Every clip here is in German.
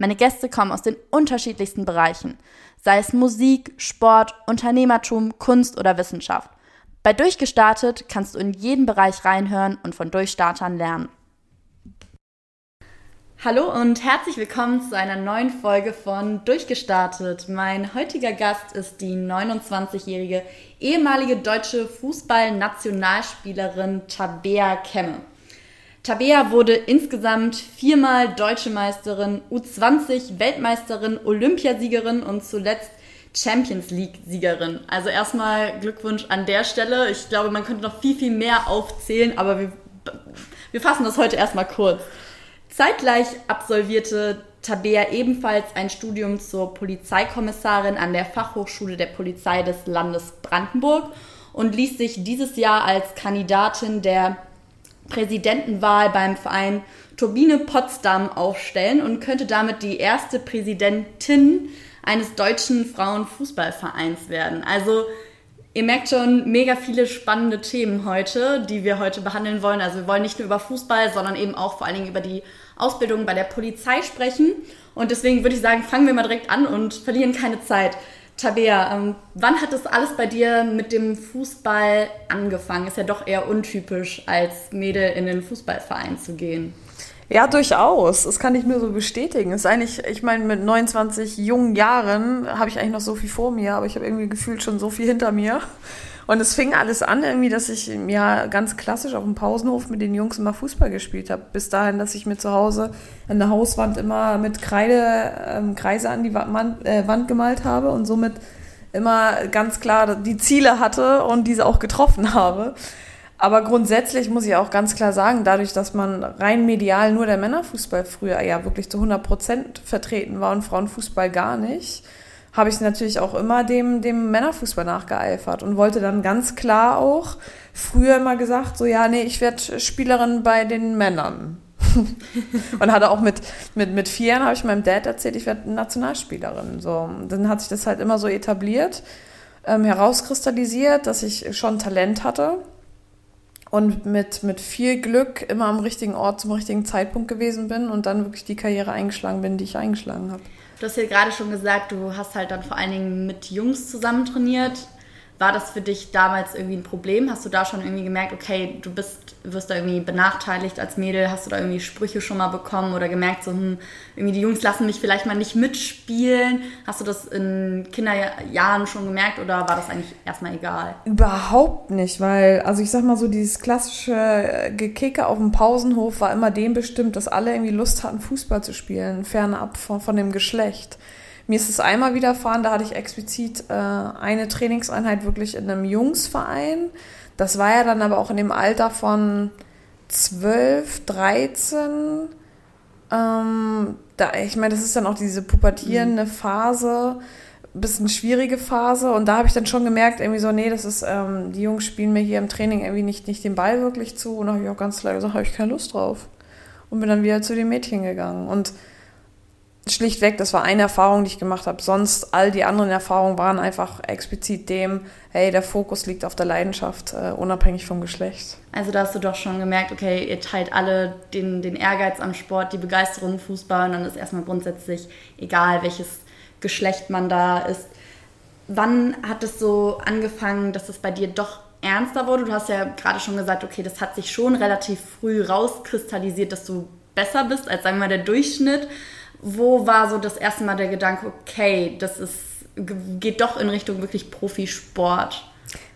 Meine Gäste kommen aus den unterschiedlichsten Bereichen, sei es Musik, Sport, Unternehmertum, Kunst oder Wissenschaft. Bei Durchgestartet kannst du in jeden Bereich reinhören und von Durchstartern lernen. Hallo und herzlich willkommen zu einer neuen Folge von Durchgestartet. Mein heutiger Gast ist die 29-jährige ehemalige deutsche Fußballnationalspielerin Tabea Kemme. Tabea wurde insgesamt viermal deutsche Meisterin, U20 Weltmeisterin, Olympiasiegerin und zuletzt Champions League-Siegerin. Also erstmal Glückwunsch an der Stelle. Ich glaube, man könnte noch viel, viel mehr aufzählen, aber wir, wir fassen das heute erstmal kurz. Zeitgleich absolvierte Tabea ebenfalls ein Studium zur Polizeikommissarin an der Fachhochschule der Polizei des Landes Brandenburg und ließ sich dieses Jahr als Kandidatin der Präsidentenwahl beim Verein Turbine Potsdam aufstellen und könnte damit die erste Präsidentin eines deutschen Frauenfußballvereins werden. Also ihr merkt schon mega viele spannende Themen heute, die wir heute behandeln wollen. Also wir wollen nicht nur über Fußball, sondern eben auch vor allen Dingen über die Ausbildung bei der Polizei sprechen. Und deswegen würde ich sagen, fangen wir mal direkt an und verlieren keine Zeit. Tabea, ähm, wann hat das alles bei dir mit dem Fußball angefangen? Ist ja doch eher untypisch, als Mädel in den Fußballverein zu gehen. Ja, durchaus. Das kann ich nur so bestätigen. Es ist eigentlich, ich meine, mit 29 jungen Jahren habe ich eigentlich noch so viel vor mir, aber ich habe irgendwie gefühlt schon so viel hinter mir. Und es fing alles an, irgendwie, dass ich ja ganz klassisch auf dem Pausenhof mit den Jungs immer Fußball gespielt habe. Bis dahin, dass ich mir zu Hause an der Hauswand immer mit Kreide ähm, Kreise an die Wand, äh, Wand gemalt habe und somit immer ganz klar die Ziele hatte und diese auch getroffen habe. Aber grundsätzlich muss ich auch ganz klar sagen, dadurch, dass man rein medial nur der Männerfußball früher ja wirklich zu 100 Prozent vertreten war und Frauenfußball gar nicht, habe ich natürlich auch immer dem, dem Männerfußball nachgeeifert und wollte dann ganz klar auch früher immer gesagt, so ja, nee, ich werde Spielerin bei den Männern. und hatte auch mit, mit, mit vier Jahren habe ich meinem Dad erzählt, ich werde Nationalspielerin. So, dann hat sich das halt immer so etabliert, ähm, herauskristallisiert, dass ich schon Talent hatte und mit, mit viel Glück immer am richtigen Ort zum richtigen Zeitpunkt gewesen bin und dann wirklich die Karriere eingeschlagen bin, die ich eingeschlagen habe. Du hast ja gerade schon gesagt, du hast halt dann vor allen Dingen mit Jungs zusammen trainiert. War das für dich damals irgendwie ein Problem? Hast du da schon irgendwie gemerkt, okay, du bist, wirst da irgendwie benachteiligt als Mädel? Hast du da irgendwie Sprüche schon mal bekommen oder gemerkt, so, hm, irgendwie die Jungs lassen mich vielleicht mal nicht mitspielen? Hast du das in Kinderjahren schon gemerkt oder war das eigentlich erstmal egal? Überhaupt nicht, weil, also ich sag mal so, dieses klassische Gekicke auf dem Pausenhof war immer dem bestimmt, dass alle irgendwie Lust hatten, Fußball zu spielen, fernab von, von dem Geschlecht. Mir ist es einmal widerfahren, da hatte ich explizit äh, eine Trainingseinheit wirklich in einem Jungsverein. Das war ja dann aber auch in dem Alter von 12, 13. Ähm, da, ich meine, das ist dann auch diese pubertierende mhm. Phase, bisschen schwierige Phase. Und da habe ich dann schon gemerkt, irgendwie so, nee, das ist, ähm, die Jungs spielen mir hier im Training irgendwie nicht, nicht den Ball wirklich zu. Und da habe ich auch ganz klar gesagt, habe ich keine Lust drauf. Und bin dann wieder zu den Mädchen gegangen. Und schlichtweg, das war eine Erfahrung, die ich gemacht habe. Sonst all die anderen Erfahrungen waren einfach explizit dem, hey, der Fokus liegt auf der Leidenschaft, uh, unabhängig vom Geschlecht. Also da hast du doch schon gemerkt, okay, ihr teilt alle den, den Ehrgeiz am Sport, die Begeisterung Fußball und dann ist erstmal grundsätzlich egal, welches Geschlecht man da ist. Wann hat es so angefangen, dass es bei dir doch ernster wurde? Du hast ja gerade schon gesagt, okay, das hat sich schon relativ früh rauskristallisiert, dass du besser bist als, sagen wir mal, der Durchschnitt wo war so das erste Mal der Gedanke, okay, das ist, geht doch in Richtung wirklich Profisport?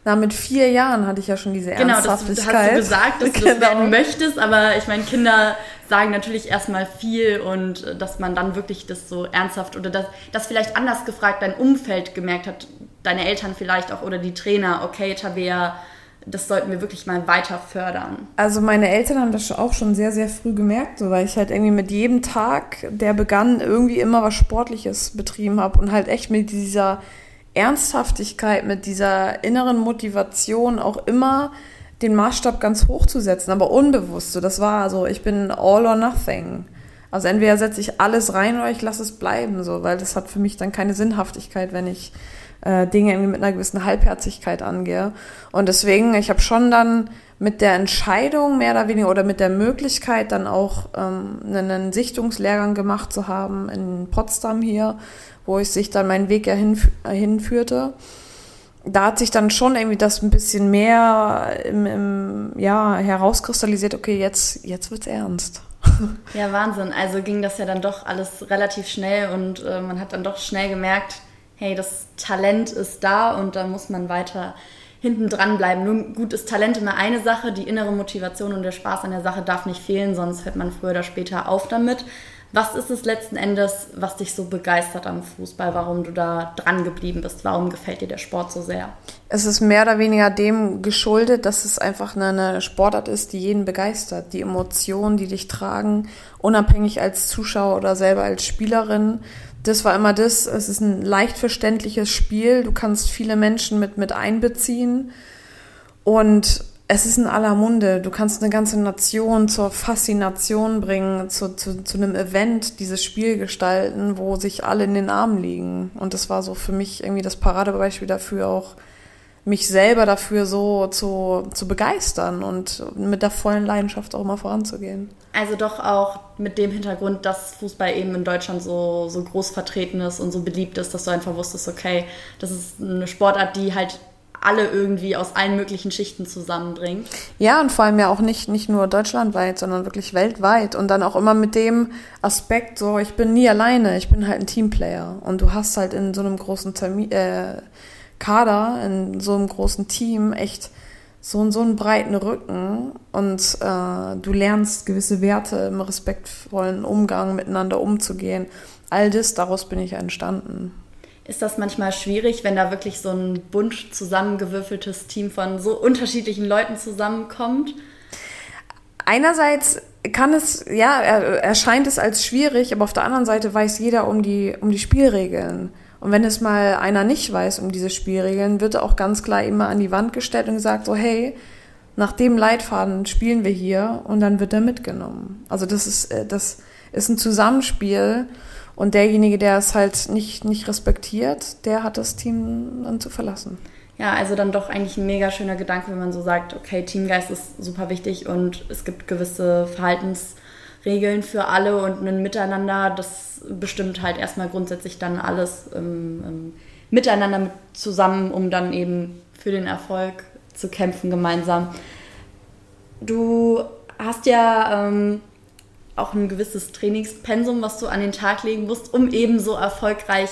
Na, mit vier Jahren hatte ich ja schon diese Ernsthaftigkeit. Genau, das hast du gesagt, dass genau. du das genau. werden möchtest, aber ich meine, Kinder sagen natürlich erstmal viel und äh, dass man dann wirklich das so ernsthaft oder dass, dass vielleicht anders gefragt dein Umfeld gemerkt hat, deine Eltern vielleicht auch oder die Trainer, okay, Tabea, das sollten wir wirklich mal weiter fördern? Also meine Eltern haben das auch schon sehr, sehr früh gemerkt, so, weil ich halt irgendwie mit jedem Tag, der begann, irgendwie immer was Sportliches betrieben habe und halt echt mit dieser Ernsthaftigkeit, mit dieser inneren Motivation auch immer den Maßstab ganz hoch zu setzen, aber unbewusst. So, das war so, ich bin all or nothing. Also entweder setze ich alles rein oder ich lasse es bleiben, so, weil das hat für mich dann keine Sinnhaftigkeit, wenn ich äh, Dinge irgendwie mit einer gewissen Halbherzigkeit angehe. Und deswegen, ich habe schon dann mit der Entscheidung mehr oder weniger oder mit der Möglichkeit dann auch ähm, einen Sichtungslehrgang gemacht zu haben in Potsdam hier, wo ich sich dann meinen Weg ja hinf hinführte. Da hat sich dann schon irgendwie das ein bisschen mehr im, im, ja, herauskristallisiert, okay, jetzt, jetzt wird's ernst. Ja, Wahnsinn. Also ging das ja dann doch alles relativ schnell und äh, man hat dann doch schnell gemerkt, hey, das Talent ist da und da muss man weiter hinten dran bleiben. Nun gut ist Talent immer eine Sache, die innere Motivation und der Spaß an der Sache darf nicht fehlen, sonst hört man früher oder später auf damit. Was ist es letzten Endes, was dich so begeistert am Fußball, warum du da dran geblieben bist? Warum gefällt dir der Sport so sehr? Es ist mehr oder weniger dem geschuldet, dass es einfach eine Sportart ist, die jeden begeistert. Die Emotionen, die dich tragen, unabhängig als Zuschauer oder selber als Spielerin. Das war immer das. Es ist ein leicht verständliches Spiel. Du kannst viele Menschen mit, mit einbeziehen. Und es ist in aller Munde. Du kannst eine ganze Nation zur Faszination bringen, zu, zu, zu einem Event dieses Spiel gestalten, wo sich alle in den Armen liegen. Und das war so für mich irgendwie das Paradebeispiel dafür auch, mich selber dafür so zu, zu begeistern und mit der vollen Leidenschaft auch immer voranzugehen. Also doch auch mit dem Hintergrund, dass Fußball eben in Deutschland so, so groß vertreten ist und so beliebt ist, dass du einfach wusstest, okay, das ist eine Sportart, die halt alle irgendwie aus allen möglichen Schichten zusammenbringt. Ja, und vor allem ja auch nicht, nicht nur deutschlandweit, sondern wirklich weltweit. Und dann auch immer mit dem Aspekt, so, ich bin nie alleine, ich bin halt ein Teamplayer. Und du hast halt in so einem großen Termin, äh, Kader, in so einem großen Team echt so, so einen breiten Rücken und äh, du lernst gewisse Werte im respektvollen Umgang miteinander umzugehen. All das, daraus bin ich entstanden. Ist das manchmal schwierig, wenn da wirklich so ein bunt zusammengewürfeltes Team von so unterschiedlichen Leuten zusammenkommt? Einerseits kann es, ja, erscheint es als schwierig, aber auf der anderen Seite weiß jeder um die, um die Spielregeln. Und wenn es mal einer nicht weiß um diese Spielregeln, wird er auch ganz klar immer an die Wand gestellt und gesagt, so hey, nach dem Leitfaden spielen wir hier und dann wird er mitgenommen. Also das ist, äh, das ist ein Zusammenspiel und derjenige, der es halt nicht, nicht respektiert, der hat das Team dann zu verlassen. Ja, also dann doch eigentlich ein mega schöner Gedanke, wenn man so sagt, okay, Teamgeist ist super wichtig und es gibt gewisse Verhaltensregeln für alle und ein Miteinander, das bestimmt halt erstmal grundsätzlich dann alles ähm, ähm, miteinander mit zusammen, um dann eben für den Erfolg zu kämpfen gemeinsam. Du hast ja ähm, auch ein gewisses Trainingspensum, was du an den Tag legen musst, um eben so erfolgreich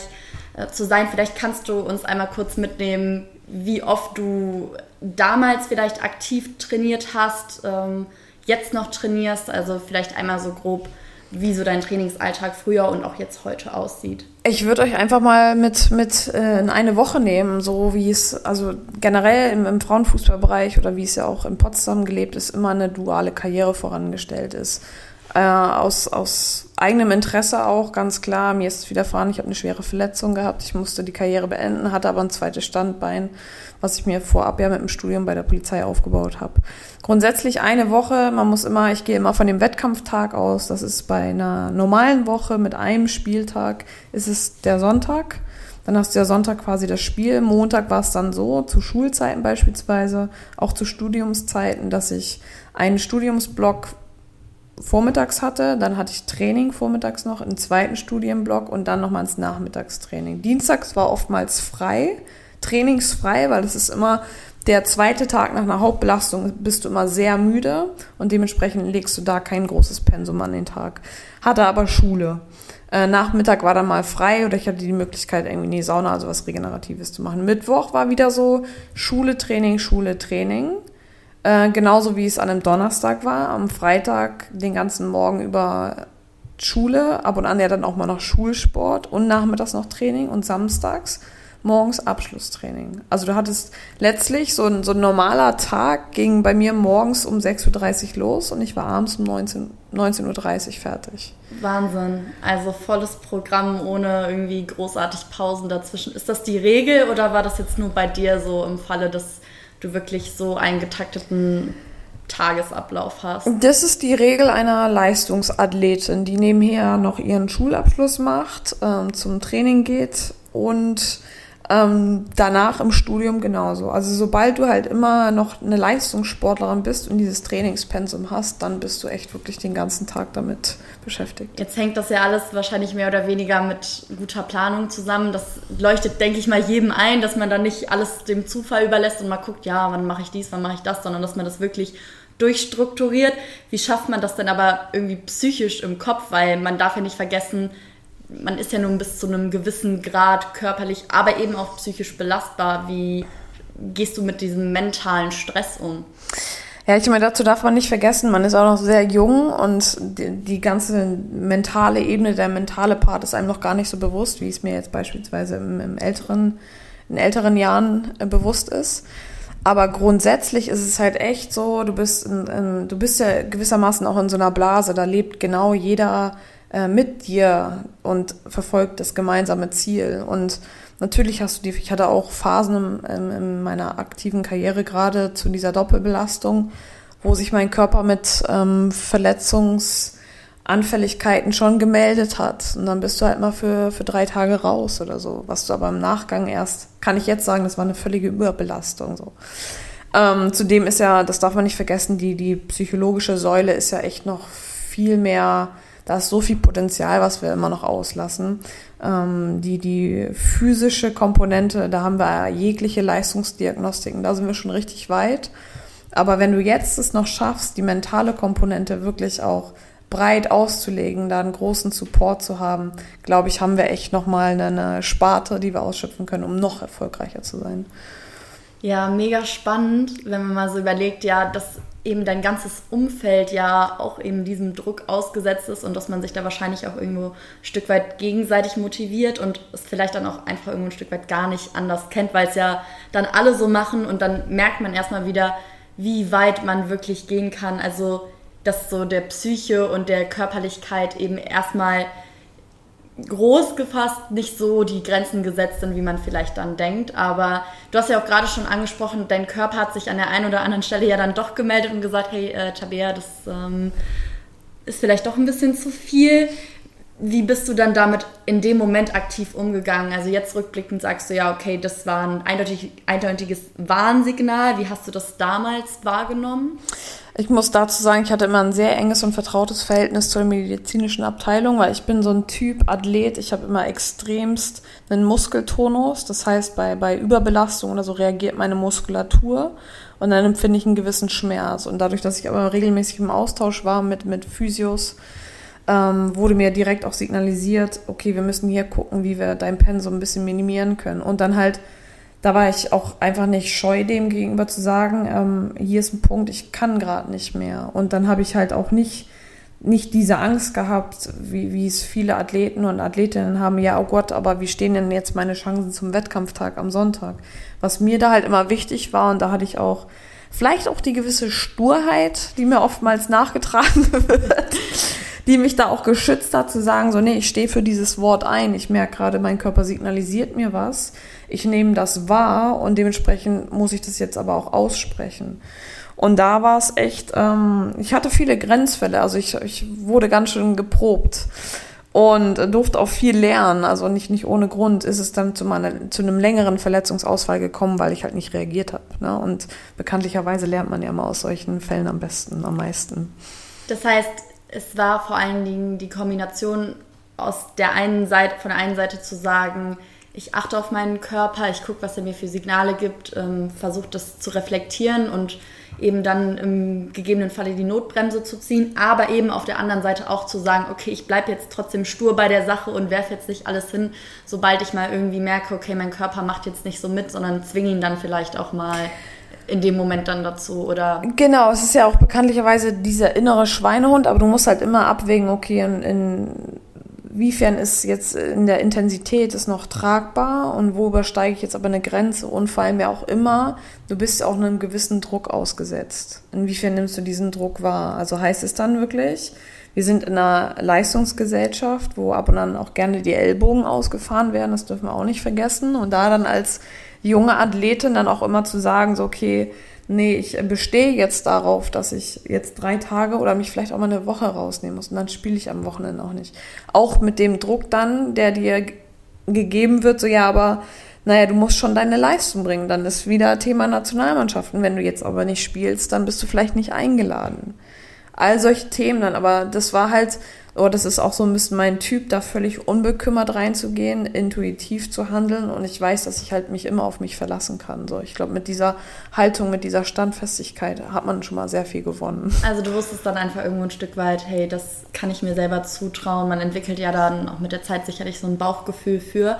äh, zu sein. Vielleicht kannst du uns einmal kurz mitnehmen, wie oft du damals vielleicht aktiv trainiert hast, ähm, jetzt noch trainierst, also vielleicht einmal so grob, wie so dein Trainingsalltag früher und auch jetzt heute aussieht. Ich würde euch einfach mal mit, mit äh, in eine Woche nehmen, so wie es, also generell im, im Frauenfußballbereich oder wie es ja auch in Potsdam gelebt ist, immer eine duale Karriere vorangestellt ist äh, aus, aus eigenem Interesse auch, ganz klar. Mir ist es widerfahren, ich habe eine schwere Verletzung gehabt, ich musste die Karriere beenden, hatte aber ein zweites Standbein, was ich mir vorab ja mit dem Studium bei der Polizei aufgebaut habe. Grundsätzlich eine Woche, man muss immer, ich gehe immer von dem Wettkampftag aus, das ist bei einer normalen Woche mit einem Spieltag, ist es der Sonntag. Dann hast du ja Sonntag quasi das Spiel. Montag war es dann so, zu Schulzeiten beispielsweise, auch zu Studiumszeiten, dass ich einen Studiumsblock vormittags hatte. Dann hatte ich Training vormittags noch, einen zweiten Studienblock und dann nochmal ins Nachmittagstraining. Dienstags war oftmals frei, trainingsfrei, weil es ist immer der zweite Tag nach einer Hauptbelastung bist du immer sehr müde und dementsprechend legst du da kein großes Pensum an den Tag. Hatte aber Schule. Äh, Nachmittag war dann mal frei oder ich hatte die Möglichkeit, irgendwie in die Sauna, also was Regeneratives zu machen. Mittwoch war wieder so Schule, Training, Schule, Training. Äh, genauso wie es an einem Donnerstag war. Am Freitag den ganzen Morgen über Schule, ab und an ja dann auch mal noch Schulsport und nachmittags noch Training und samstags morgens Abschlusstraining. Also du hattest letztlich so ein, so ein normaler Tag ging bei mir morgens um 6.30 Uhr los und ich war abends um 19, 19.30 Uhr fertig. Wahnsinn. Also volles Programm ohne irgendwie großartig Pausen dazwischen. Ist das die Regel oder war das jetzt nur bei dir so im Falle, dass du wirklich so einen getakteten Tagesablauf hast? Das ist die Regel einer Leistungsathletin, die nebenher noch ihren Schulabschluss macht, ähm, zum Training geht und ähm, danach im Studium genauso. Also sobald du halt immer noch eine Leistungssportlerin bist und dieses Trainingspensum hast, dann bist du echt wirklich den ganzen Tag damit beschäftigt. Jetzt hängt das ja alles wahrscheinlich mehr oder weniger mit guter Planung zusammen. Das leuchtet, denke ich mal, jedem ein, dass man dann nicht alles dem Zufall überlässt und mal guckt, ja, wann mache ich dies, wann mache ich das, sondern dass man das wirklich durchstrukturiert. Wie schafft man das denn aber irgendwie psychisch im Kopf? Weil man darf ja nicht vergessen, man ist ja nun bis zu einem gewissen Grad körperlich, aber eben auch psychisch belastbar. Wie gehst du mit diesem mentalen Stress um? Ja, ich meine, dazu darf man nicht vergessen, man ist auch noch sehr jung und die, die, ganze mentale Ebene, der mentale Part ist einem noch gar nicht so bewusst, wie es mir jetzt beispielsweise im, im älteren, in älteren Jahren äh, bewusst ist. Aber grundsätzlich ist es halt echt so, du bist, in, in, du bist ja gewissermaßen auch in so einer Blase, da lebt genau jeder äh, mit dir und verfolgt das gemeinsame Ziel. Und natürlich hast du die, ich hatte auch Phasen in, in meiner aktiven Karriere gerade zu dieser Doppelbelastung, wo sich mein Körper mit ähm, Verletzungsanfälligkeiten schon gemeldet hat. Und dann bist du halt mal für, für drei Tage raus oder so. Was du aber im Nachgang erst, kann ich jetzt sagen, das war eine völlige Überbelastung. So. Ähm, zudem ist ja, das darf man nicht vergessen, die, die psychologische Säule ist ja echt noch viel mehr da ist so viel Potenzial, was wir immer noch auslassen. Ähm, die, die physische Komponente, da haben wir jegliche Leistungsdiagnostiken, da sind wir schon richtig weit. Aber wenn du jetzt es noch schaffst, die mentale Komponente wirklich auch breit auszulegen, da einen großen Support zu haben, glaube ich, haben wir echt nochmal eine Sparte, die wir ausschöpfen können, um noch erfolgreicher zu sein. Ja, mega spannend, wenn man mal so überlegt, ja, dass eben dein ganzes Umfeld ja auch eben diesem Druck ausgesetzt ist und dass man sich da wahrscheinlich auch irgendwo ein Stück weit gegenseitig motiviert und es vielleicht dann auch einfach irgendwo ein Stück weit gar nicht anders kennt, weil es ja dann alle so machen und dann merkt man erstmal wieder, wie weit man wirklich gehen kann. Also, dass so der Psyche und der Körperlichkeit eben erstmal groß gefasst nicht so die Grenzen gesetzt sind, wie man vielleicht dann denkt. Aber du hast ja auch gerade schon angesprochen, dein Körper hat sich an der einen oder anderen Stelle ja dann doch gemeldet und gesagt, hey äh, Tabea, das ähm, ist vielleicht doch ein bisschen zu viel. Wie bist du dann damit in dem Moment aktiv umgegangen? Also jetzt rückblickend sagst du ja, okay, das war ein eindeutig, eindeutiges Warnsignal. Wie hast du das damals wahrgenommen? Ich muss dazu sagen, ich hatte immer ein sehr enges und vertrautes Verhältnis zur medizinischen Abteilung, weil ich bin so ein Typ Athlet. Ich habe immer extremst einen Muskeltonus. Das heißt, bei, bei Überbelastung oder so reagiert meine Muskulatur und dann empfinde ich einen gewissen Schmerz. Und dadurch, dass ich aber regelmäßig im Austausch war mit, mit Physios, ähm, wurde mir direkt auch signalisiert, okay, wir müssen hier gucken, wie wir dein Pensum ein bisschen minimieren können. Und dann halt da war ich auch einfach nicht scheu, dem gegenüber zu sagen, ähm, hier ist ein Punkt, ich kann gerade nicht mehr. Und dann habe ich halt auch nicht, nicht diese Angst gehabt, wie, wie es viele Athleten und Athletinnen haben, ja, oh Gott, aber wie stehen denn jetzt meine Chancen zum Wettkampftag am Sonntag? Was mir da halt immer wichtig war, und da hatte ich auch vielleicht auch die gewisse Sturheit, die mir oftmals nachgetragen wird, die mich da auch geschützt hat, zu sagen, so, nee, ich stehe für dieses Wort ein. Ich merke gerade, mein Körper signalisiert mir was ich nehme das wahr und dementsprechend muss ich das jetzt aber auch aussprechen. Und da war es echt, ähm, ich hatte viele Grenzfälle, also ich, ich wurde ganz schön geprobt und durfte auch viel lernen. Also nicht, nicht ohne Grund ist es dann zu, meiner, zu einem längeren Verletzungsausfall gekommen, weil ich halt nicht reagiert habe. Ne? Und bekanntlicherweise lernt man ja immer aus solchen Fällen am besten, am meisten. Das heißt, es war vor allen Dingen die Kombination aus der einen Seite, von der einen Seite zu sagen, ich achte auf meinen Körper, ich gucke, was er mir für Signale gibt, ähm, versuche das zu reflektieren und eben dann im gegebenen Falle die Notbremse zu ziehen, aber eben auf der anderen Seite auch zu sagen, okay, ich bleibe jetzt trotzdem stur bei der Sache und werfe jetzt nicht alles hin, sobald ich mal irgendwie merke, okay, mein Körper macht jetzt nicht so mit, sondern zwinge ihn dann vielleicht auch mal in dem Moment dann dazu oder? Genau es ist ja auch bekanntlicherweise dieser innere Schweinehund aber du musst halt immer abwägen okay in, in inwiefern ist jetzt in der Intensität ist noch tragbar und wo übersteige ich jetzt aber eine Grenze und vor allem ja auch immer, du bist auch einem gewissen Druck ausgesetzt. Inwiefern nimmst du diesen Druck wahr? Also heißt es dann wirklich, wir sind in einer Leistungsgesellschaft, wo ab und an auch gerne die Ellbogen ausgefahren werden, das dürfen wir auch nicht vergessen. Und da dann als junge Athletin dann auch immer zu sagen, so okay, nee, ich bestehe jetzt darauf, dass ich jetzt drei Tage oder mich vielleicht auch mal eine Woche rausnehmen muss und dann spiele ich am Wochenende auch nicht. Auch mit dem Druck dann, der dir gegeben wird, so ja, aber naja, du musst schon deine Leistung bringen. Dann ist wieder Thema Nationalmannschaften. Wenn du jetzt aber nicht spielst, dann bist du vielleicht nicht eingeladen. All solche Themen dann, aber das war halt Oh, das ist auch so ein bisschen mein Typ, da völlig unbekümmert reinzugehen, intuitiv zu handeln und ich weiß, dass ich halt mich immer auf mich verlassen kann. So, ich glaube, mit dieser Haltung, mit dieser Standfestigkeit hat man schon mal sehr viel gewonnen. Also du wusstest dann einfach irgendwo ein Stück weit, hey, das kann ich mir selber zutrauen. Man entwickelt ja dann auch mit der Zeit sicherlich so ein Bauchgefühl für.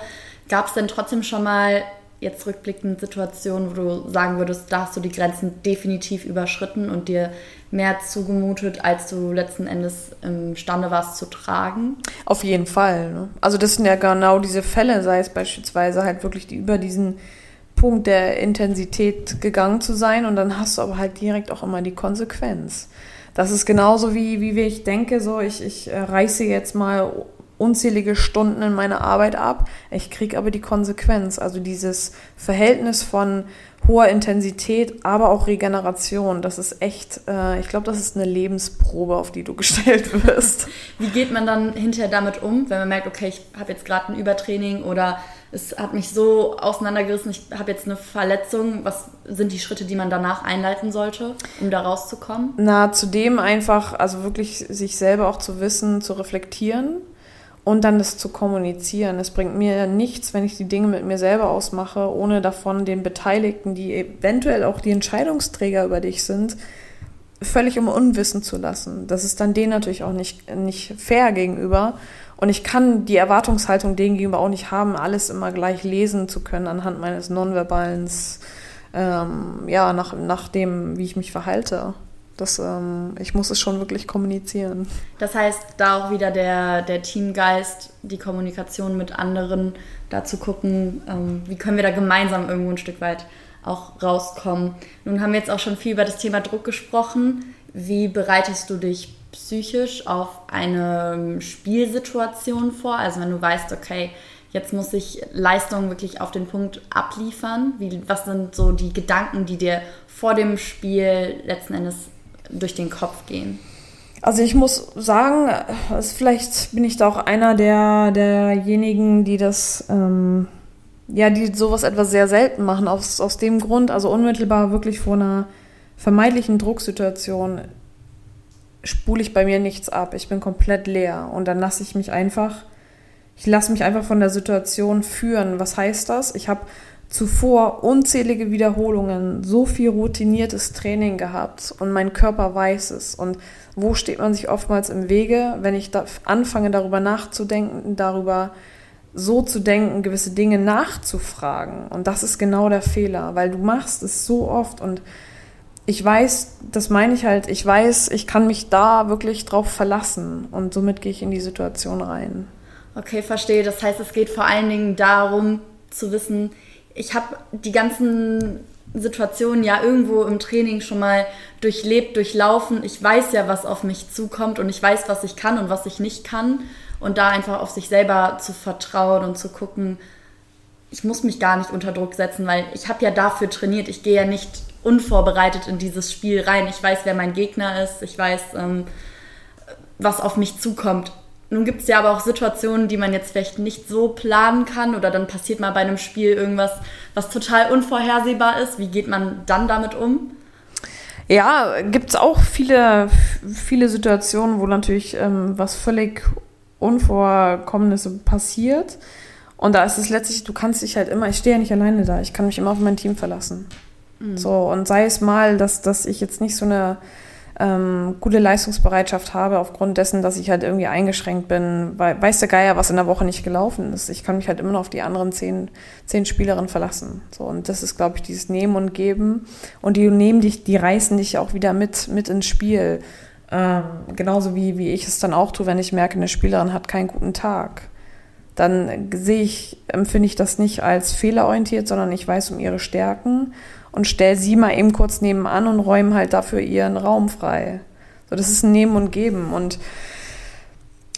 Gab es denn trotzdem schon mal jetzt rückblickend Situationen, wo du sagen würdest, da hast du die Grenzen definitiv überschritten und dir mehr zugemutet, als du letzten Endes imstande warst zu tragen? Auf jeden Fall. Ne? Also das sind ja genau diese Fälle, sei es beispielsweise halt wirklich die, über diesen Punkt der Intensität gegangen zu sein und dann hast du aber halt direkt auch immer die Konsequenz. Das ist genauso wie, wie ich denke, so ich, ich äh, reiße jetzt mal unzählige Stunden in meiner Arbeit ab. Ich kriege aber die Konsequenz. Also dieses Verhältnis von hoher Intensität, aber auch Regeneration. Das ist echt, äh, ich glaube, das ist eine Lebensprobe, auf die du gestellt wirst. Wie geht man dann hinterher damit um, wenn man merkt, okay, ich habe jetzt gerade ein Übertraining oder es hat mich so auseinandergerissen, ich habe jetzt eine Verletzung. Was sind die Schritte, die man danach einleiten sollte, um da rauszukommen? Na, zudem einfach, also wirklich sich selber auch zu wissen, zu reflektieren und dann das zu kommunizieren. Es bringt mir nichts, wenn ich die Dinge mit mir selber ausmache, ohne davon den Beteiligten, die eventuell auch die Entscheidungsträger über dich sind, völlig um Unwissen zu lassen. Das ist dann denen natürlich auch nicht, nicht fair gegenüber. Und ich kann die Erwartungshaltung denen gegenüber auch nicht haben, alles immer gleich lesen zu können anhand meines nonverbalen, ähm, ja, nach, nach dem, wie ich mich verhalte. Das, ähm, ich muss es schon wirklich kommunizieren. Das heißt, da auch wieder der, der Teamgeist, die Kommunikation mit anderen, da zu gucken, ähm, wie können wir da gemeinsam irgendwo ein Stück weit auch rauskommen. Nun haben wir jetzt auch schon viel über das Thema Druck gesprochen. Wie bereitest du dich psychisch auf eine Spielsituation vor? Also wenn du weißt, okay, jetzt muss ich Leistung wirklich auf den Punkt abliefern. Wie, was sind so die Gedanken, die dir vor dem Spiel letzten Endes durch den Kopf gehen? Also ich muss sagen, vielleicht bin ich da auch einer der, derjenigen, die das, ähm, ja, die sowas etwas sehr selten machen. Aus, aus dem Grund, also unmittelbar wirklich vor einer vermeintlichen Drucksituation spule ich bei mir nichts ab. Ich bin komplett leer und dann lasse ich mich einfach, ich lasse mich einfach von der Situation führen. Was heißt das? Ich habe zuvor unzählige Wiederholungen, so viel routiniertes Training gehabt und mein Körper weiß es. Und wo steht man sich oftmals im Wege, wenn ich da anfange darüber nachzudenken, darüber so zu denken, gewisse Dinge nachzufragen. Und das ist genau der Fehler, weil du machst es so oft und ich weiß, das meine ich halt, ich weiß, ich kann mich da wirklich drauf verlassen und somit gehe ich in die Situation rein. Okay, verstehe. Das heißt, es geht vor allen Dingen darum zu wissen, ich habe die ganzen Situationen ja irgendwo im Training schon mal durchlebt, durchlaufen. Ich weiß ja, was auf mich zukommt und ich weiß, was ich kann und was ich nicht kann. Und da einfach auf sich selber zu vertrauen und zu gucken, ich muss mich gar nicht unter Druck setzen, weil ich habe ja dafür trainiert. Ich gehe ja nicht unvorbereitet in dieses Spiel rein. Ich weiß, wer mein Gegner ist. Ich weiß, ähm, was auf mich zukommt. Nun gibt es ja aber auch Situationen, die man jetzt vielleicht nicht so planen kann oder dann passiert mal bei einem Spiel irgendwas, was total unvorhersehbar ist. Wie geht man dann damit um? Ja, gibt es auch viele, viele Situationen, wo natürlich ähm, was völlig Unvorkommenes passiert. Und da ist es letztlich, du kannst dich halt immer, ich stehe ja nicht alleine da, ich kann mich immer auf mein Team verlassen. Mhm. So, und sei es mal, dass, dass ich jetzt nicht so eine ähm, gute Leistungsbereitschaft habe, aufgrund dessen, dass ich halt irgendwie eingeschränkt bin, weil weiß der Geier, was in der Woche nicht gelaufen ist. Ich kann mich halt immer noch auf die anderen zehn, zehn Spielerinnen verlassen. So, und das ist, glaube ich, dieses Nehmen und Geben. Und die nehmen dich, die reißen dich auch wieder mit, mit ins Spiel. Ähm, genauso wie, wie ich es dann auch tue, wenn ich merke, eine Spielerin hat keinen guten Tag. Dann sehe ich, empfinde ich das nicht als fehlerorientiert, sondern ich weiß um ihre Stärken und stelle sie mal eben kurz nebenan und räume halt dafür ihren Raum frei. So, das ist ein Nehmen und Geben. Und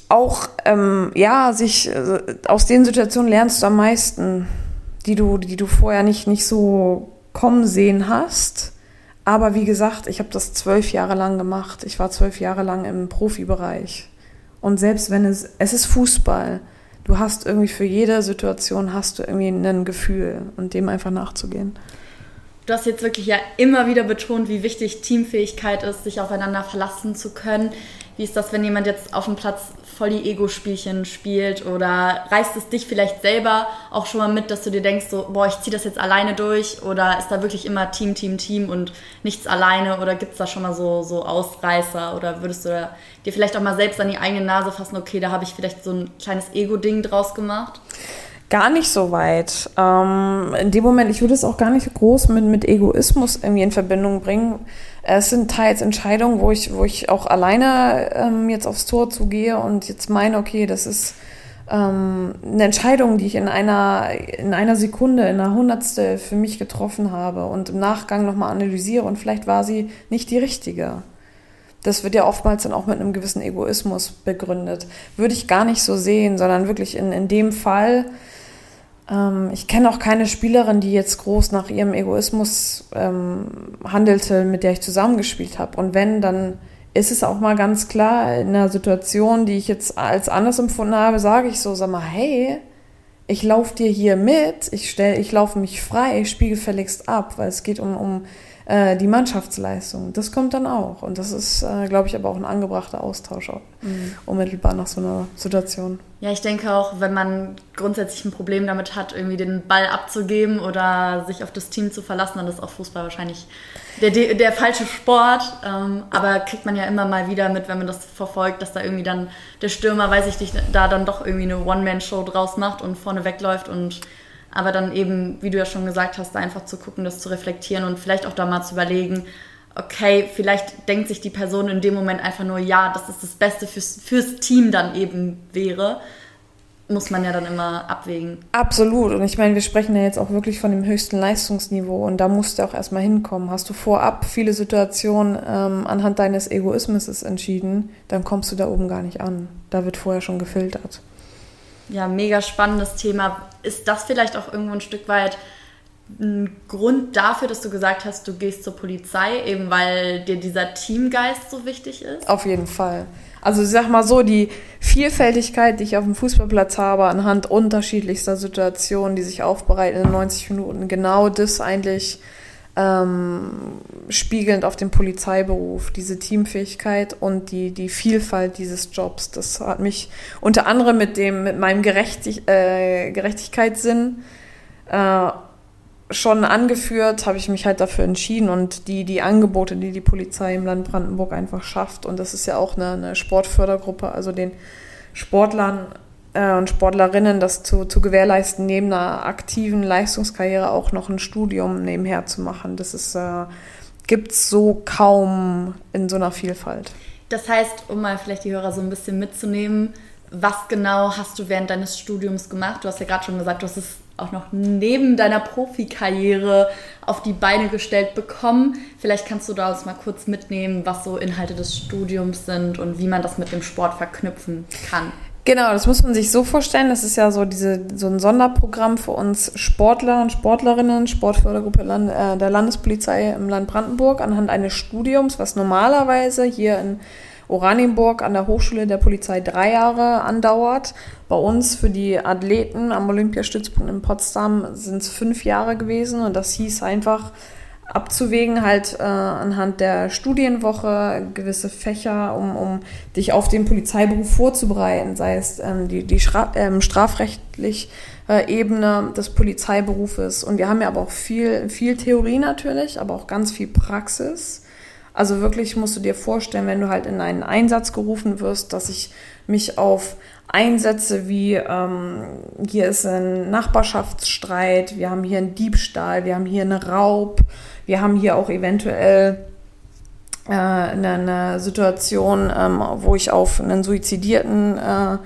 auch, ähm, ja, sich, äh, aus den Situationen lernst du am meisten, die du, die du vorher nicht, nicht so kommen sehen hast. Aber wie gesagt, ich habe das zwölf Jahre lang gemacht. Ich war zwölf Jahre lang im Profibereich. Und selbst wenn es, es ist Fußball, du hast irgendwie für jede Situation hast du irgendwie ein Gefühl und dem einfach nachzugehen. Du hast jetzt wirklich ja immer wieder betont, wie wichtig Teamfähigkeit ist, sich aufeinander verlassen zu können. Wie ist das, wenn jemand jetzt auf dem Platz voll die Ego-Spielchen spielt oder reißt es dich vielleicht selber auch schon mal mit, dass du dir denkst, so, boah, ich ziehe das jetzt alleine durch oder ist da wirklich immer Team, Team, Team und nichts alleine oder gibt es da schon mal so, so Ausreißer oder würdest du dir vielleicht auch mal selbst an die eigene Nase fassen, okay, da habe ich vielleicht so ein kleines Ego-Ding draus gemacht? Gar nicht so weit. Ähm, in dem Moment, ich würde es auch gar nicht groß mit, mit Egoismus irgendwie in Verbindung bringen. Es sind teils Entscheidungen, wo ich, wo ich auch alleine ähm, jetzt aufs Tor zugehe und jetzt meine, okay, das ist ähm, eine Entscheidung, die ich in einer, in einer Sekunde, in einer Hundertstel für mich getroffen habe und im Nachgang nochmal analysiere und vielleicht war sie nicht die richtige. Das wird ja oftmals dann auch mit einem gewissen Egoismus begründet. Würde ich gar nicht so sehen, sondern wirklich in, in dem Fall, ich kenne auch keine Spielerin, die jetzt groß nach ihrem Egoismus ähm, handelte, mit der ich zusammengespielt habe. Und wenn, dann ist es auch mal ganz klar, in einer Situation, die ich jetzt als anders empfunden habe, sage ich so, sag mal, hey, ich laufe dir hier mit, ich ich laufe mich frei, ich spiegel gefälligst ab, weil es geht um, um äh, die Mannschaftsleistung. Das kommt dann auch. Und das ist, äh, glaube ich, aber auch ein angebrachter Austausch auch, mhm. unmittelbar nach so einer Situation. Ja, ich denke auch, wenn man grundsätzlich ein Problem damit hat, irgendwie den Ball abzugeben oder sich auf das Team zu verlassen, dann ist auch Fußball wahrscheinlich der, der, der falsche Sport. Ähm, aber kriegt man ja immer mal wieder mit, wenn man das verfolgt, dass da irgendwie dann der Stürmer, weiß ich nicht, da dann doch irgendwie eine One-Man-Show draus macht und vorne wegläuft und aber dann eben, wie du ja schon gesagt hast, einfach zu gucken, das zu reflektieren und vielleicht auch da mal zu überlegen, okay, vielleicht denkt sich die Person in dem Moment einfach nur, ja, das ist das Beste fürs, fürs Team dann eben wäre. Muss man ja dann immer abwägen. Absolut. Und ich meine, wir sprechen ja jetzt auch wirklich von dem höchsten Leistungsniveau und da musst du auch erstmal hinkommen. Hast du vorab viele Situationen ähm, anhand deines Egoismus entschieden, dann kommst du da oben gar nicht an. Da wird vorher schon gefiltert. Ja, mega spannendes Thema. Ist das vielleicht auch irgendwo ein Stück weit ein Grund dafür, dass du gesagt hast, du gehst zur Polizei, eben weil dir dieser Teamgeist so wichtig ist? Auf jeden Fall. Also ich sag mal so, die Vielfältigkeit, die ich auf dem Fußballplatz habe, anhand unterschiedlichster Situationen, die sich aufbereiten in 90 Minuten, genau das eigentlich ähm, spiegelnd auf den Polizeiberuf, diese Teamfähigkeit und die, die Vielfalt dieses Jobs. Das hat mich unter anderem mit dem, mit meinem Gerechtig, äh, Gerechtigkeitssinn äh, schon angeführt, habe ich mich halt dafür entschieden und die, die Angebote, die die Polizei im Land Brandenburg einfach schafft und das ist ja auch eine, eine Sportfördergruppe, also den Sportlern und Sportlerinnen das zu, zu gewährleisten, neben einer aktiven Leistungskarriere auch noch ein Studium nebenher zu machen. Das äh, gibt es so kaum in so einer Vielfalt. Das heißt, um mal vielleicht die Hörer so ein bisschen mitzunehmen, was genau hast du während deines Studiums gemacht? Du hast ja gerade schon gesagt, du hast es auch noch neben deiner Profikarriere auf die Beine gestellt bekommen. Vielleicht kannst du da uns mal kurz mitnehmen, was so Inhalte des Studiums sind und wie man das mit dem Sport verknüpfen kann. Genau, das muss man sich so vorstellen. Das ist ja so diese so ein Sonderprogramm für uns Sportler und Sportlerinnen, Sportfördergruppe Land, äh, der Landespolizei im Land Brandenburg anhand eines Studiums, was normalerweise hier in Oranienburg an der Hochschule der Polizei drei Jahre andauert. Bei uns für die Athleten am Olympiastützpunkt in Potsdam sind es fünf Jahre gewesen und das hieß einfach, abzuwägen, halt äh, anhand der Studienwoche gewisse Fächer, um, um dich auf den Polizeiberuf vorzubereiten, sei es ähm, die, die ähm, strafrechtlich äh, Ebene des Polizeiberufes. Und wir haben ja aber auch viel, viel Theorie natürlich, aber auch ganz viel Praxis. Also wirklich musst du dir vorstellen, wenn du halt in einen Einsatz gerufen wirst, dass ich mich auf Einsätze wie ähm, hier ist ein Nachbarschaftsstreit, wir haben hier einen Diebstahl, wir haben hier einen Raub, wir haben hier auch eventuell äh, in einer Situation, ähm, wo ich auf einen Suizidierten äh,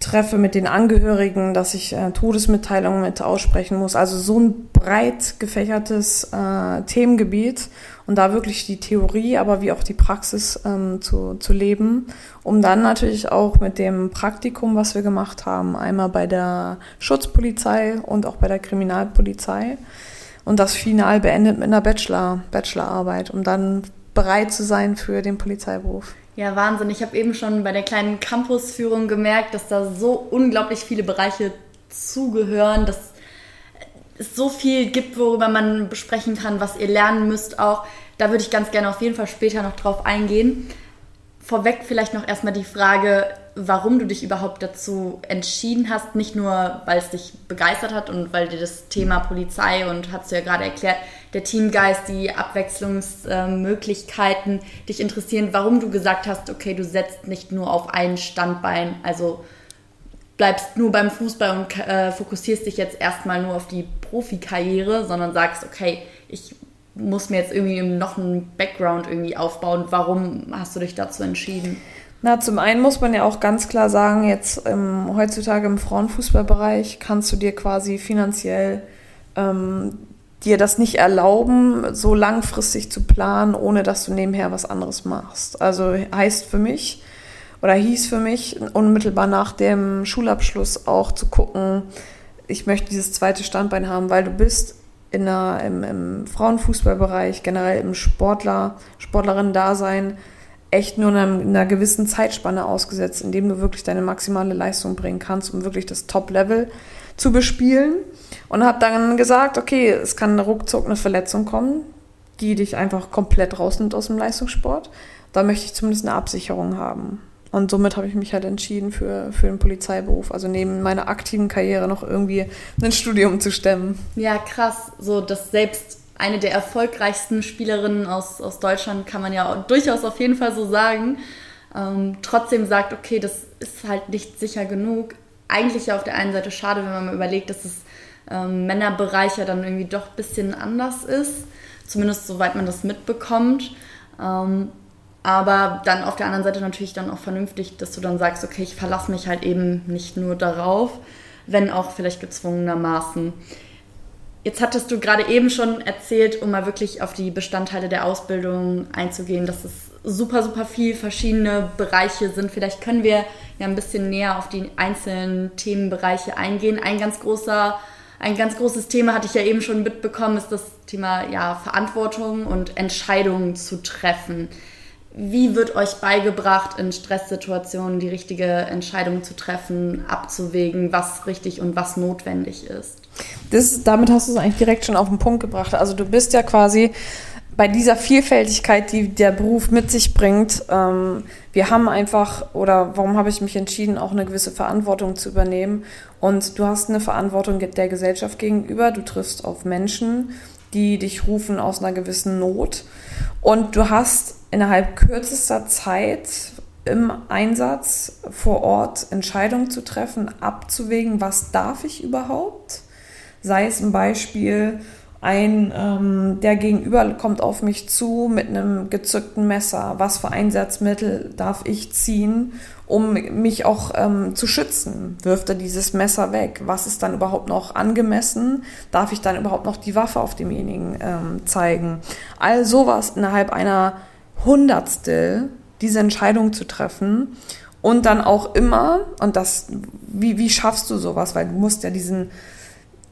treffe mit den Angehörigen, dass ich äh, Todesmitteilungen mit aussprechen muss. Also so ein breit gefächertes äh, Themengebiet und da wirklich die Theorie, aber wie auch die Praxis ähm, zu, zu leben, um dann natürlich auch mit dem Praktikum, was wir gemacht haben, einmal bei der Schutzpolizei und auch bei der Kriminalpolizei und das final beendet mit einer Bachelor, Bachelorarbeit, um dann bereit zu sein für den Polizeiberuf. Ja, Wahnsinn. Ich habe eben schon bei der kleinen Campusführung gemerkt, dass da so unglaublich viele Bereiche zugehören, dass es so viel gibt, worüber man besprechen kann, was ihr lernen müsst auch. Da würde ich ganz gerne auf jeden Fall später noch drauf eingehen. Vorweg vielleicht noch erstmal die Frage, warum du dich überhaupt dazu entschieden hast. Nicht nur, weil es dich begeistert hat und weil dir das Thema Polizei und hast du ja gerade erklärt, der Teamgeist, die Abwechslungsmöglichkeiten dich interessieren. Warum du gesagt hast, okay, du setzt nicht nur auf ein Standbein, also bleibst nur beim Fußball und äh, fokussierst dich jetzt erstmal nur auf die Profikarriere, sondern sagst, okay, ich muss mir jetzt irgendwie noch einen Background irgendwie aufbauen. Warum hast du dich dazu entschieden? Na, zum einen muss man ja auch ganz klar sagen, jetzt ähm, heutzutage im Frauenfußballbereich kannst du dir quasi finanziell ähm, dir das nicht erlauben, so langfristig zu planen, ohne dass du nebenher was anderes machst. Also heißt für mich oder hieß für mich unmittelbar nach dem Schulabschluss auch zu gucken, ich möchte dieses zweite Standbein haben, weil du bist in der, im, im Frauenfußballbereich, generell im Sportler, Sportlerinnen-Dasein echt nur einer, einer gewissen Zeitspanne ausgesetzt, in dem du wirklich deine maximale Leistung bringen kannst, um wirklich das Top-Level zu bespielen. Und habe dann gesagt, okay, es kann ruckzuck eine Verletzung kommen, die dich einfach komplett rausnimmt aus dem Leistungssport. Da möchte ich zumindest eine Absicherung haben. Und somit habe ich mich halt entschieden für, für den Polizeiberuf, also neben meiner aktiven Karriere noch irgendwie ein Studium zu stemmen. Ja, krass. So, dass selbst eine der erfolgreichsten Spielerinnen aus, aus Deutschland, kann man ja durchaus auf jeden Fall so sagen, ähm, trotzdem sagt, okay, das ist halt nicht sicher genug. Eigentlich ja auf der einen Seite schade, wenn man mal überlegt, dass es ähm, Männerbereich ja dann irgendwie doch ein bisschen anders ist, zumindest soweit man das mitbekommt. Ähm, aber dann auf der anderen Seite natürlich dann auch vernünftig, dass du dann sagst, okay, ich verlasse mich halt eben nicht nur darauf, wenn auch vielleicht gezwungenermaßen. Jetzt hattest du gerade eben schon erzählt, um mal wirklich auf die Bestandteile der Ausbildung einzugehen, dass es super, super viel verschiedene Bereiche sind. Vielleicht können wir ja ein bisschen näher auf die einzelnen Themenbereiche eingehen. Ein ganz großer, ein ganz großes Thema hatte ich ja eben schon mitbekommen, ist das Thema ja, Verantwortung und Entscheidungen zu treffen. Wie wird euch beigebracht, in Stresssituationen die richtige Entscheidung zu treffen, abzuwägen, was richtig und was notwendig ist? Das, damit hast du es eigentlich direkt schon auf den Punkt gebracht. Also du bist ja quasi bei dieser Vielfältigkeit, die der Beruf mit sich bringt, ähm, wir haben einfach, oder warum habe ich mich entschieden, auch eine gewisse Verantwortung zu übernehmen. Und du hast eine Verantwortung der Gesellschaft gegenüber, du triffst auf Menschen, die dich rufen aus einer gewissen Not. Und du hast innerhalb kürzester Zeit im Einsatz vor Ort Entscheidungen zu treffen, abzuwägen, was darf ich überhaupt? Sei es ein Beispiel, ein, ähm, der Gegenüber kommt auf mich zu mit einem gezückten Messer. Was für Einsatzmittel darf ich ziehen, um mich auch ähm, zu schützen? Wirft er dieses Messer weg? Was ist dann überhaupt noch angemessen? Darf ich dann überhaupt noch die Waffe auf demjenigen ähm, zeigen? All sowas innerhalb einer Hundertstel diese Entscheidung zu treffen und dann auch immer, und das, wie, wie schaffst du sowas? Weil du musst ja diesen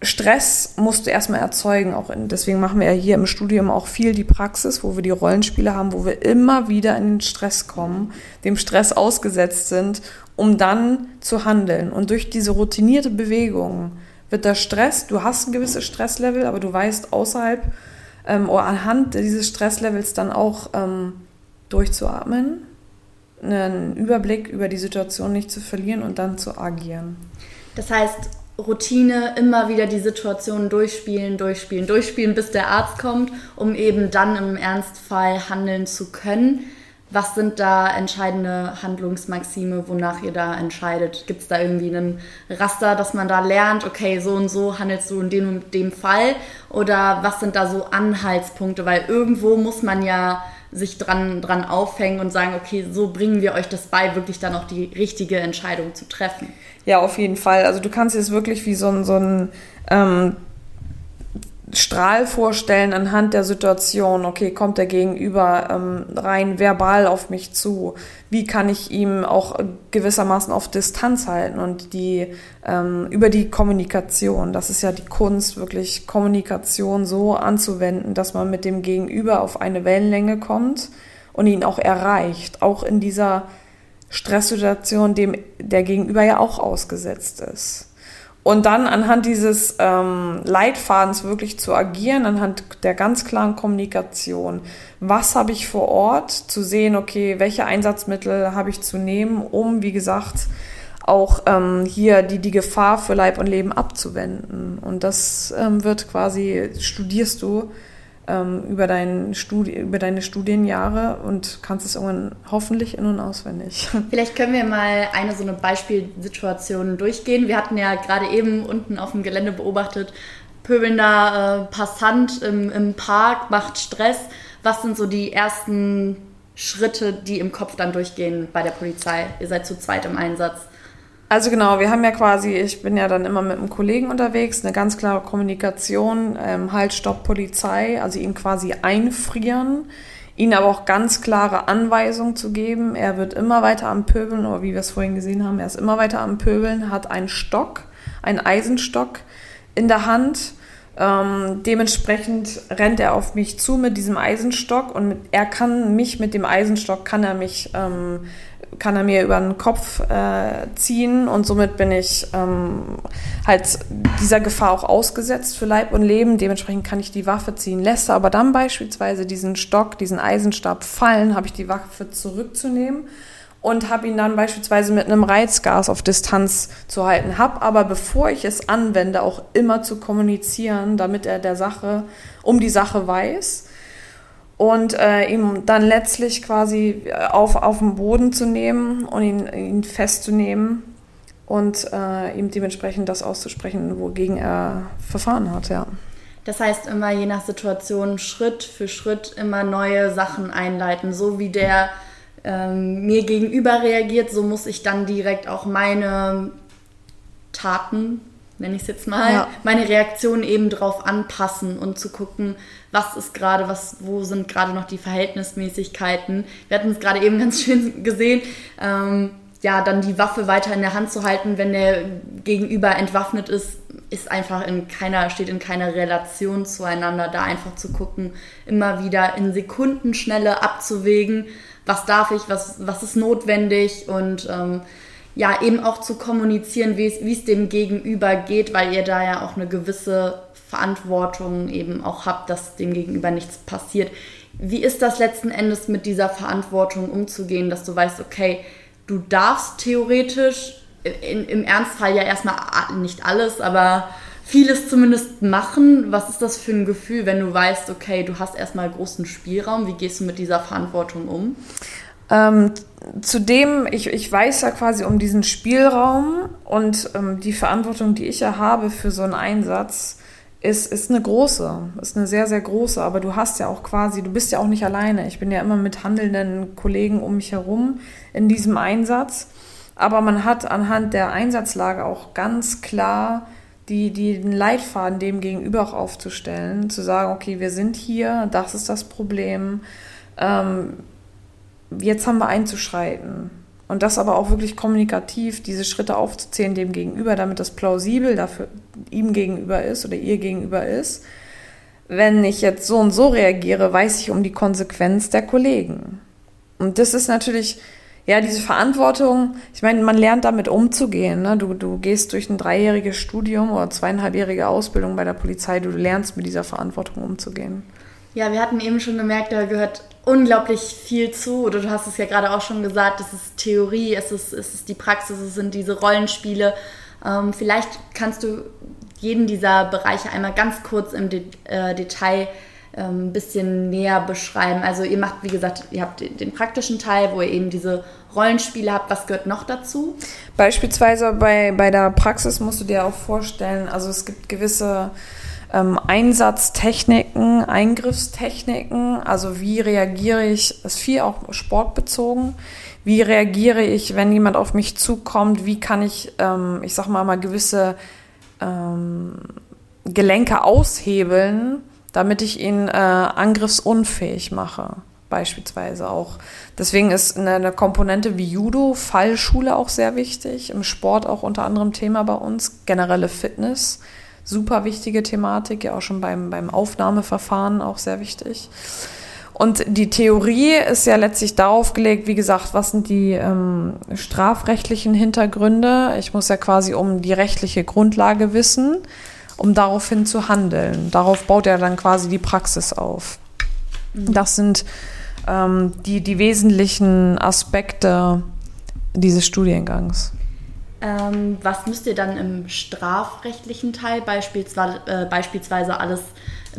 Stress musst du erstmal erzeugen. Auch in, deswegen machen wir ja hier im Studium auch viel die Praxis, wo wir die Rollenspiele haben, wo wir immer wieder in den Stress kommen, dem Stress ausgesetzt sind, um dann zu handeln. Und durch diese routinierte Bewegung wird der Stress, du hast ein gewisses Stresslevel, aber du weißt außerhalb ähm, oder anhand dieses Stresslevels dann auch ähm, durchzuatmen, einen Überblick über die Situation nicht zu verlieren und dann zu agieren. Das heißt, Routine, immer wieder die Situation durchspielen, durchspielen, durchspielen, bis der Arzt kommt, um eben dann im Ernstfall handeln zu können. Was sind da entscheidende Handlungsmaxime, wonach ihr da entscheidet? Gibt es da irgendwie einen Raster, dass man da lernt, okay, so und so handelst du in dem und dem Fall? Oder was sind da so Anhaltspunkte? Weil irgendwo muss man ja sich dran, dran aufhängen und sagen, okay, so bringen wir euch das bei, wirklich dann auch die richtige Entscheidung zu treffen. Ja, auf jeden Fall. Also du kannst dir es wirklich wie so ein, so ein ähm, Strahl vorstellen anhand der Situation. Okay, kommt der Gegenüber ähm, rein verbal auf mich zu? Wie kann ich ihm auch gewissermaßen auf Distanz halten? Und die ähm, über die Kommunikation, das ist ja die Kunst, wirklich Kommunikation so anzuwenden, dass man mit dem Gegenüber auf eine Wellenlänge kommt und ihn auch erreicht, auch in dieser Stresssituation, dem der Gegenüber ja auch ausgesetzt ist. Und dann anhand dieses ähm, Leitfadens wirklich zu agieren, anhand der ganz klaren Kommunikation. Was habe ich vor Ort? Zu sehen, okay, welche Einsatzmittel habe ich zu nehmen, um, wie gesagt, auch ähm, hier die, die Gefahr für Leib und Leben abzuwenden. Und das ähm, wird quasi, studierst du ähm, über, dein Studi über deine Studienjahre und kannst es irgendwann hoffentlich in- und auswendig. Vielleicht können wir mal eine so eine Beispielsituation durchgehen. Wir hatten ja gerade eben unten auf dem Gelände beobachtet, pöbelnder äh, Passant im, im Park macht Stress. Was sind so die ersten Schritte, die im Kopf dann durchgehen bei der Polizei? Ihr seid zu zweit im Einsatz. Also genau, wir haben ja quasi, ich bin ja dann immer mit einem Kollegen unterwegs, eine ganz klare Kommunikation, ähm, halt, stopp, Polizei, also ihn quasi einfrieren, ihn aber auch ganz klare Anweisungen zu geben. Er wird immer weiter am Pöbeln, oder wie wir es vorhin gesehen haben, er ist immer weiter am Pöbeln, hat einen Stock, einen Eisenstock in der Hand. Ähm, dementsprechend rennt er auf mich zu mit diesem Eisenstock und er kann mich mit dem Eisenstock, kann er mich ähm, kann er mir über den Kopf äh, ziehen und somit bin ich ähm, halt dieser Gefahr auch ausgesetzt für Leib und Leben. Dementsprechend kann ich die Waffe ziehen. Lässt er aber dann beispielsweise diesen Stock, diesen Eisenstab fallen, habe ich die Waffe zurückzunehmen und habe ihn dann beispielsweise mit einem Reizgas auf Distanz zu halten. Habe aber, bevor ich es anwende, auch immer zu kommunizieren, damit er der Sache um die Sache weiß und äh, ihm dann letztlich quasi auf, auf den Boden zu nehmen und ihn, ihn festzunehmen und äh, ihm dementsprechend das auszusprechen, wogegen er verfahren hat, ja. Das heißt immer je nach Situation Schritt für Schritt immer neue Sachen einleiten, so wie der ähm, mir gegenüber reagiert, so muss ich dann direkt auch meine Taten nenne ich es jetzt mal, ja. meine Reaktion eben drauf anpassen und zu gucken, was ist gerade, was, wo sind gerade noch die Verhältnismäßigkeiten. Wir hatten es gerade eben ganz schön gesehen, ähm, ja, dann die Waffe weiter in der Hand zu halten, wenn der Gegenüber entwaffnet ist, ist einfach in keiner, steht in keiner Relation zueinander, da einfach zu gucken, immer wieder in Sekundenschnelle abzuwägen, was darf ich, was, was ist notwendig und ähm, ja, eben auch zu kommunizieren, wie es dem Gegenüber geht, weil ihr da ja auch eine gewisse Verantwortung eben auch habt, dass dem Gegenüber nichts passiert. Wie ist das letzten Endes mit dieser Verantwortung umzugehen, dass du weißt, okay, du darfst theoretisch in, im Ernstfall ja erstmal nicht alles, aber vieles zumindest machen. Was ist das für ein Gefühl, wenn du weißt, okay, du hast erstmal großen Spielraum? Wie gehst du mit dieser Verantwortung um? Ähm, zudem, ich, ich weiß ja quasi um diesen Spielraum und ähm, die Verantwortung, die ich ja habe für so einen Einsatz, ist, ist eine große, ist eine sehr, sehr große. Aber du hast ja auch quasi, du bist ja auch nicht alleine. Ich bin ja immer mit handelnden Kollegen um mich herum in diesem Einsatz. Aber man hat anhand der Einsatzlage auch ganz klar die, die den Leitfaden dem gegenüber auch aufzustellen, zu sagen, okay, wir sind hier, das ist das Problem. Ähm, jetzt haben wir einzuschreiten. Und das aber auch wirklich kommunikativ, diese Schritte aufzuzählen dem gegenüber, damit das plausibel dafür ihm gegenüber ist oder ihr gegenüber ist. Wenn ich jetzt so und so reagiere, weiß ich um die Konsequenz der Kollegen. Und das ist natürlich, ja, diese Verantwortung, ich meine, man lernt damit umzugehen. Ne? Du, du gehst durch ein dreijähriges Studium oder zweieinhalbjährige Ausbildung bei der Polizei, du lernst mit dieser Verantwortung umzugehen. Ja, wir hatten eben schon gemerkt, da gehört unglaublich viel zu. Oder du hast es ja gerade auch schon gesagt, es ist Theorie, es ist, es ist die Praxis, es sind diese Rollenspiele. Ähm, vielleicht kannst du jeden dieser Bereiche einmal ganz kurz im De äh, Detail ein ähm, bisschen näher beschreiben. Also ihr macht, wie gesagt, ihr habt den praktischen Teil, wo ihr eben diese Rollenspiele habt. Was gehört noch dazu? Beispielsweise bei, bei der Praxis musst du dir auch vorstellen, also es gibt gewisse ähm, Einsatztechniken, Eingriffstechniken, also wie reagiere ich, ist viel auch sportbezogen, wie reagiere ich, wenn jemand auf mich zukommt, wie kann ich, ähm, ich sag mal, mal gewisse ähm, Gelenke aushebeln, damit ich ihn äh, angriffsunfähig mache, beispielsweise auch. Deswegen ist eine, eine, Komponente wie Judo, Fallschule auch sehr wichtig, im Sport auch unter anderem Thema bei uns, generelle Fitness, super wichtige Thematik, ja auch schon beim, beim Aufnahmeverfahren auch sehr wichtig. Und die Theorie ist ja letztlich darauf gelegt, wie gesagt, was sind die ähm, strafrechtlichen Hintergründe? Ich muss ja quasi um die rechtliche Grundlage wissen um daraufhin zu handeln. Darauf baut er dann quasi die Praxis auf. Mhm. Das sind ähm, die, die wesentlichen Aspekte dieses Studiengangs. Ähm, was müsst ihr dann im strafrechtlichen Teil beispielsweise, äh, beispielsweise alles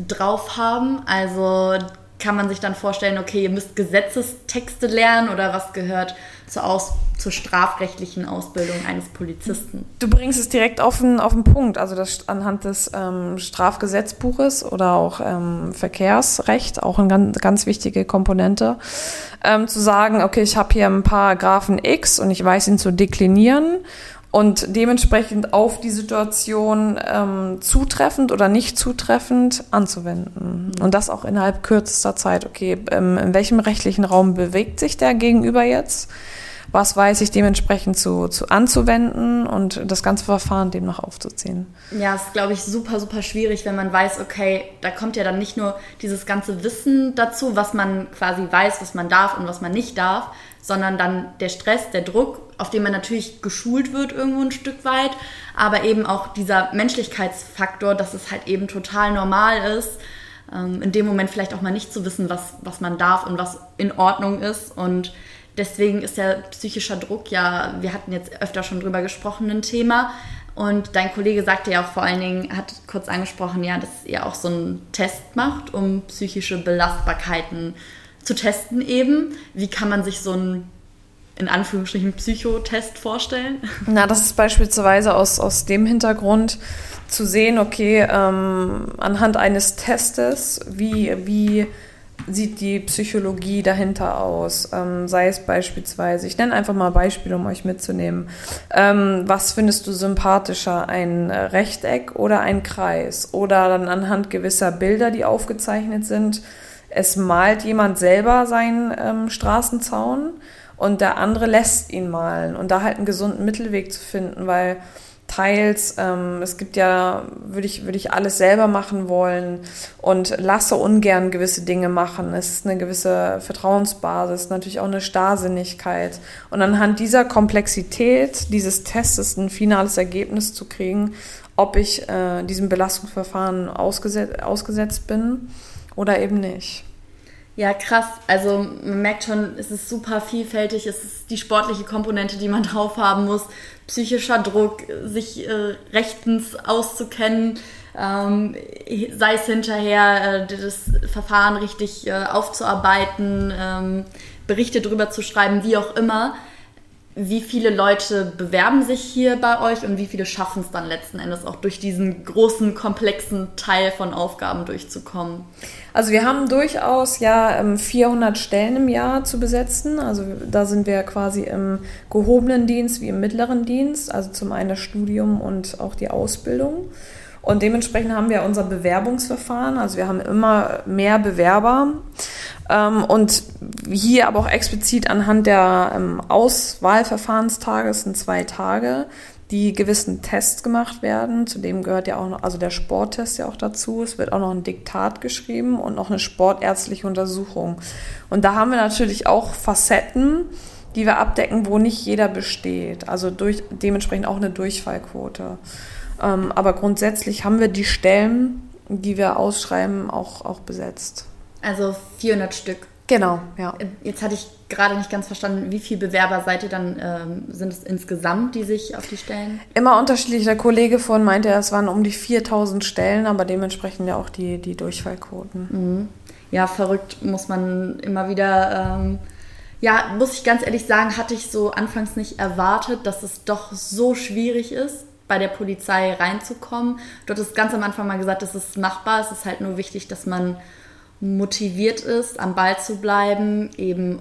drauf haben? Also kann man sich dann vorstellen, okay, ihr müsst Gesetzestexte lernen oder was gehört zur, Aus zur strafrechtlichen Ausbildung eines Polizisten? Du bringst es direkt auf den, auf den Punkt, also das anhand des ähm, Strafgesetzbuches oder auch ähm, Verkehrsrecht, auch eine ganz, ganz wichtige Komponente, ähm, zu sagen, okay, ich habe hier ein Paragraphen X und ich weiß ihn zu deklinieren und dementsprechend auf die Situation ähm, zutreffend oder nicht zutreffend anzuwenden. Mhm. Und das auch innerhalb kürzester Zeit. Okay, ähm, in welchem rechtlichen Raum bewegt sich der Gegenüber jetzt? Was weiß ich dementsprechend zu, zu anzuwenden und das ganze Verfahren demnach aufzuziehen? Ja, ist, glaube ich, super, super schwierig, wenn man weiß, okay, da kommt ja dann nicht nur dieses ganze Wissen dazu, was man quasi weiß, was man darf und was man nicht darf, sondern dann der Stress, der Druck, auf den man natürlich geschult wird irgendwo ein Stück weit, aber eben auch dieser Menschlichkeitsfaktor, dass es halt eben total normal ist, ähm, in dem Moment vielleicht auch mal nicht zu wissen, was, was man darf und was in Ordnung ist. Und deswegen ist ja psychischer Druck ja, wir hatten jetzt öfter schon drüber gesprochen, ein Thema. Und dein Kollege sagte ja auch vor allen Dingen, hat kurz angesprochen, ja, dass ihr auch so einen Test macht, um psychische Belastbarkeiten zu zu testen eben. Wie kann man sich so einen in Anführungsstrichen Psychotest vorstellen? Na, das ist beispielsweise aus, aus dem Hintergrund zu sehen, okay, ähm, anhand eines Testes, wie, wie sieht die Psychologie dahinter aus? Ähm, sei es beispielsweise, ich nenne einfach mal Beispiele, um euch mitzunehmen. Ähm, was findest du sympathischer, ein Rechteck oder ein Kreis? Oder dann anhand gewisser Bilder, die aufgezeichnet sind, es malt jemand selber seinen ähm, Straßenzaun und der andere lässt ihn malen und da halt einen gesunden Mittelweg zu finden, weil teils, ähm, es gibt ja, würde ich, würde ich alles selber machen wollen und lasse ungern gewisse Dinge machen. Es ist eine gewisse Vertrauensbasis, natürlich auch eine Starrsinnigkeit. Und anhand dieser Komplexität dieses Tests ein finales Ergebnis zu kriegen, ob ich äh, diesem Belastungsverfahren ausgesetzt, ausgesetzt bin oder eben nicht. Ja, krass. Also man merkt schon, es ist super vielfältig. Es ist die sportliche Komponente, die man drauf haben muss. Psychischer Druck, sich äh, rechtens auszukennen, ähm, sei es hinterher, äh, das Verfahren richtig äh, aufzuarbeiten, ähm, Berichte drüber zu schreiben, wie auch immer wie viele Leute bewerben sich hier bei euch und wie viele schaffen es dann letzten Endes auch durch diesen großen, komplexen Teil von Aufgaben durchzukommen? Also wir haben durchaus ja 400 ähm, Stellen im Jahr zu besetzen. Also da sind wir quasi im gehobenen Dienst wie im mittleren Dienst. Also zum einen das Studium und auch die Ausbildung. Und dementsprechend haben wir unser Bewerbungsverfahren. Also wir haben immer mehr Bewerber. Ähm, und hier aber auch explizit anhand der ähm, Auswahlverfahrenstages sind zwei Tage, die gewissen Tests gemacht werden. Zudem gehört ja auch noch, also der Sporttest ja auch dazu. Es wird auch noch ein Diktat geschrieben und noch eine sportärztliche Untersuchung. Und da haben wir natürlich auch Facetten, die wir abdecken, wo nicht jeder besteht. Also durch, dementsprechend auch eine Durchfallquote. Ähm, aber grundsätzlich haben wir die Stellen, die wir ausschreiben, auch, auch besetzt. Also 400 Stück. Genau, ja. Jetzt hatte ich gerade nicht ganz verstanden, wie viele Bewerber seid ihr dann, ähm, sind es insgesamt, die sich auf die Stellen? Immer unterschiedlich. Der Kollege vorhin meinte, es waren um die 4000 Stellen, aber dementsprechend ja auch die, die Durchfallquoten. Mhm. Ja, verrückt muss man immer wieder. Ähm, ja, muss ich ganz ehrlich sagen, hatte ich so anfangs nicht erwartet, dass es doch so schwierig ist bei der Polizei reinzukommen. Du hattest ganz am Anfang mal gesagt, es ist machbar. Es ist halt nur wichtig, dass man motiviert ist, am Ball zu bleiben, eben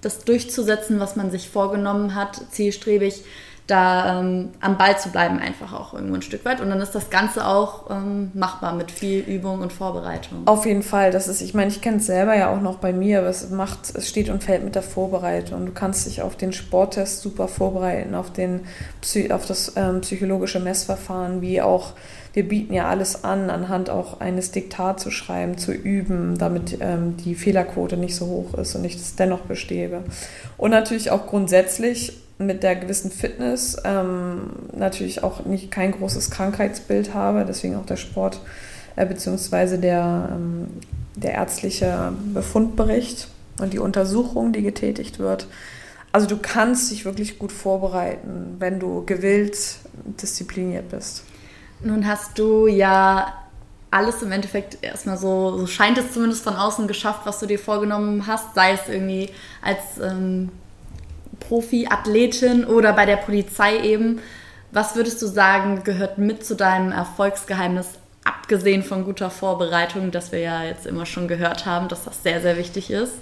das durchzusetzen, was man sich vorgenommen hat, zielstrebig da ähm, am Ball zu bleiben, einfach auch irgendwo ein Stück weit. Und dann ist das Ganze auch ähm, machbar mit viel Übung und Vorbereitung. Auf jeden Fall. Das ist, ich meine, ich kenne es selber ja auch noch bei mir, aber es macht, es steht und fällt mit der Vorbereitung. Du kannst dich auf den Sporttest super vorbereiten, auf, den, auf das ähm, psychologische Messverfahren, wie auch wir bieten ja alles an, anhand auch eines Diktat zu schreiben, zu üben, damit ähm, die Fehlerquote nicht so hoch ist und ich das dennoch bestehe. Und natürlich auch grundsätzlich mit der gewissen Fitness ähm, natürlich auch nicht kein großes Krankheitsbild habe, deswegen auch der Sport äh, beziehungsweise der, ähm, der ärztliche Befundbericht und die Untersuchung, die getätigt wird. Also du kannst dich wirklich gut vorbereiten, wenn du gewillt, diszipliniert bist. Nun hast du ja alles im Endeffekt erstmal so, so scheint es zumindest von außen geschafft, was du dir vorgenommen hast, sei es irgendwie als ähm, Profi-Athletin oder bei der Polizei eben. Was würdest du sagen, gehört mit zu deinem Erfolgsgeheimnis, abgesehen von guter Vorbereitung, das wir ja jetzt immer schon gehört haben, dass das sehr, sehr wichtig ist?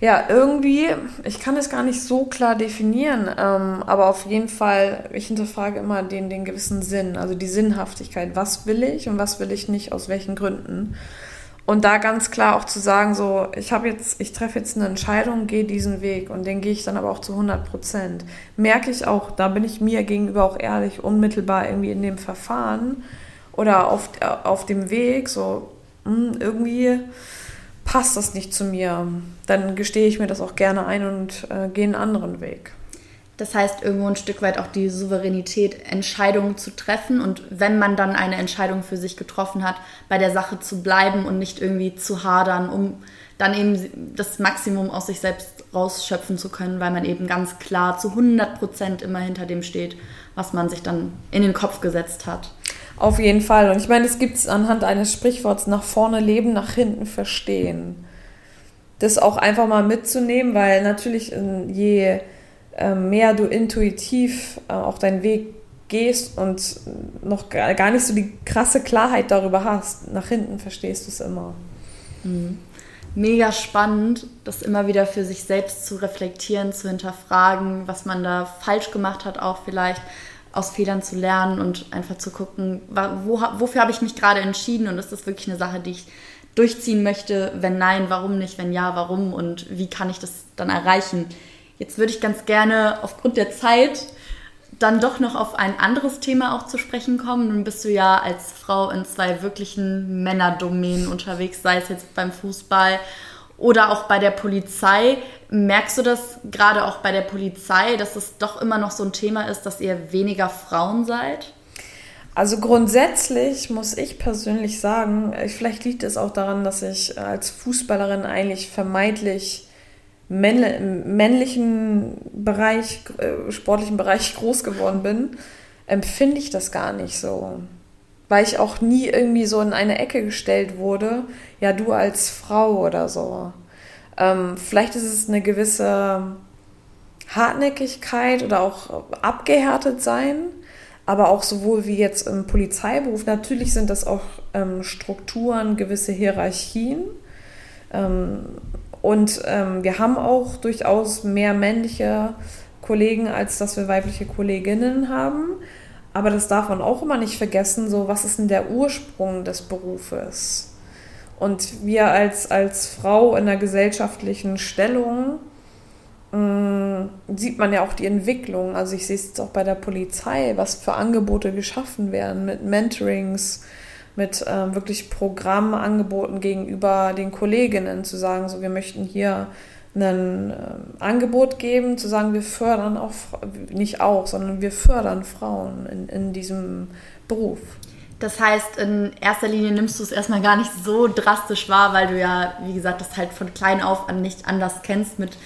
Ja, irgendwie, ich kann es gar nicht so klar definieren, ähm, aber auf jeden Fall, ich hinterfrage immer den, den gewissen Sinn, also die Sinnhaftigkeit. Was will ich und was will ich nicht, aus welchen Gründen? Und da ganz klar auch zu sagen, so, ich habe jetzt, ich treffe jetzt eine Entscheidung, gehe diesen Weg und den gehe ich dann aber auch zu 100 Prozent. Merke ich auch, da bin ich mir gegenüber auch ehrlich, unmittelbar irgendwie in dem Verfahren oder auf, auf dem Weg, so, hm, irgendwie passt das nicht zu mir. Dann gestehe ich mir das auch gerne ein und äh, gehe einen anderen Weg. Das heißt, irgendwo ein Stück weit auch die Souveränität, Entscheidungen zu treffen und wenn man dann eine Entscheidung für sich getroffen hat, bei der Sache zu bleiben und nicht irgendwie zu hadern, um dann eben das Maximum aus sich selbst rausschöpfen zu können, weil man eben ganz klar zu 100 Prozent immer hinter dem steht, was man sich dann in den Kopf gesetzt hat. Auf jeden Fall. Und ich meine, es gibt es anhand eines Sprichworts nach vorne leben, nach hinten verstehen. Das auch einfach mal mitzunehmen, weil natürlich je ähm, mehr du intuitiv äh, auf deinen Weg gehst und noch gar nicht so die krasse Klarheit darüber hast, nach hinten verstehst du es immer. Mhm. Mega spannend, das immer wieder für sich selbst zu reflektieren, zu hinterfragen, was man da falsch gemacht hat, auch vielleicht aus Fehlern zu lernen und einfach zu gucken, wo, wofür habe ich mich gerade entschieden und ist das wirklich eine Sache, die ich durchziehen möchte? Wenn nein, warum nicht? Wenn ja, warum? Und wie kann ich das dann erreichen? Jetzt würde ich ganz gerne aufgrund der Zeit dann doch noch auf ein anderes Thema auch zu sprechen kommen. Nun bist du ja als Frau in zwei wirklichen Männerdomänen unterwegs, sei es jetzt beim Fußball oder auch bei der Polizei. Merkst du das gerade auch bei der Polizei, dass es doch immer noch so ein Thema ist, dass ihr weniger Frauen seid? Also grundsätzlich muss ich persönlich sagen, vielleicht liegt es auch daran, dass ich als Fußballerin eigentlich vermeintlich männlichen Bereich, äh, sportlichen Bereich groß geworden bin, empfinde ich das gar nicht so. Weil ich auch nie irgendwie so in eine Ecke gestellt wurde, ja, du als Frau oder so. Ähm, vielleicht ist es eine gewisse Hartnäckigkeit oder auch abgehärtet sein, aber auch sowohl wie jetzt im Polizeiberuf. Natürlich sind das auch ähm, Strukturen, gewisse Hierarchien. Ähm, und ähm, wir haben auch durchaus mehr männliche Kollegen, als dass wir weibliche Kolleginnen haben. Aber das darf man auch immer nicht vergessen, so was ist denn der Ursprung des Berufes? Und wir als, als Frau in der gesellschaftlichen Stellung mh, mm, sieht man ja auch die Entwicklung. Also ich sehe es jetzt auch bei der Polizei, was für Angebote geschaffen werden mit Mentorings, mit ähm, wirklich Programmangeboten gegenüber den Kolleginnen, zu sagen, so wir möchten hier ein äh, Angebot geben, zu sagen, wir fördern auch, nicht auch, sondern wir fördern Frauen in, in diesem Beruf. Das heißt, in erster Linie nimmst du es erstmal gar nicht so drastisch wahr, weil du ja, wie gesagt, das halt von klein auf an nicht anders kennst, mit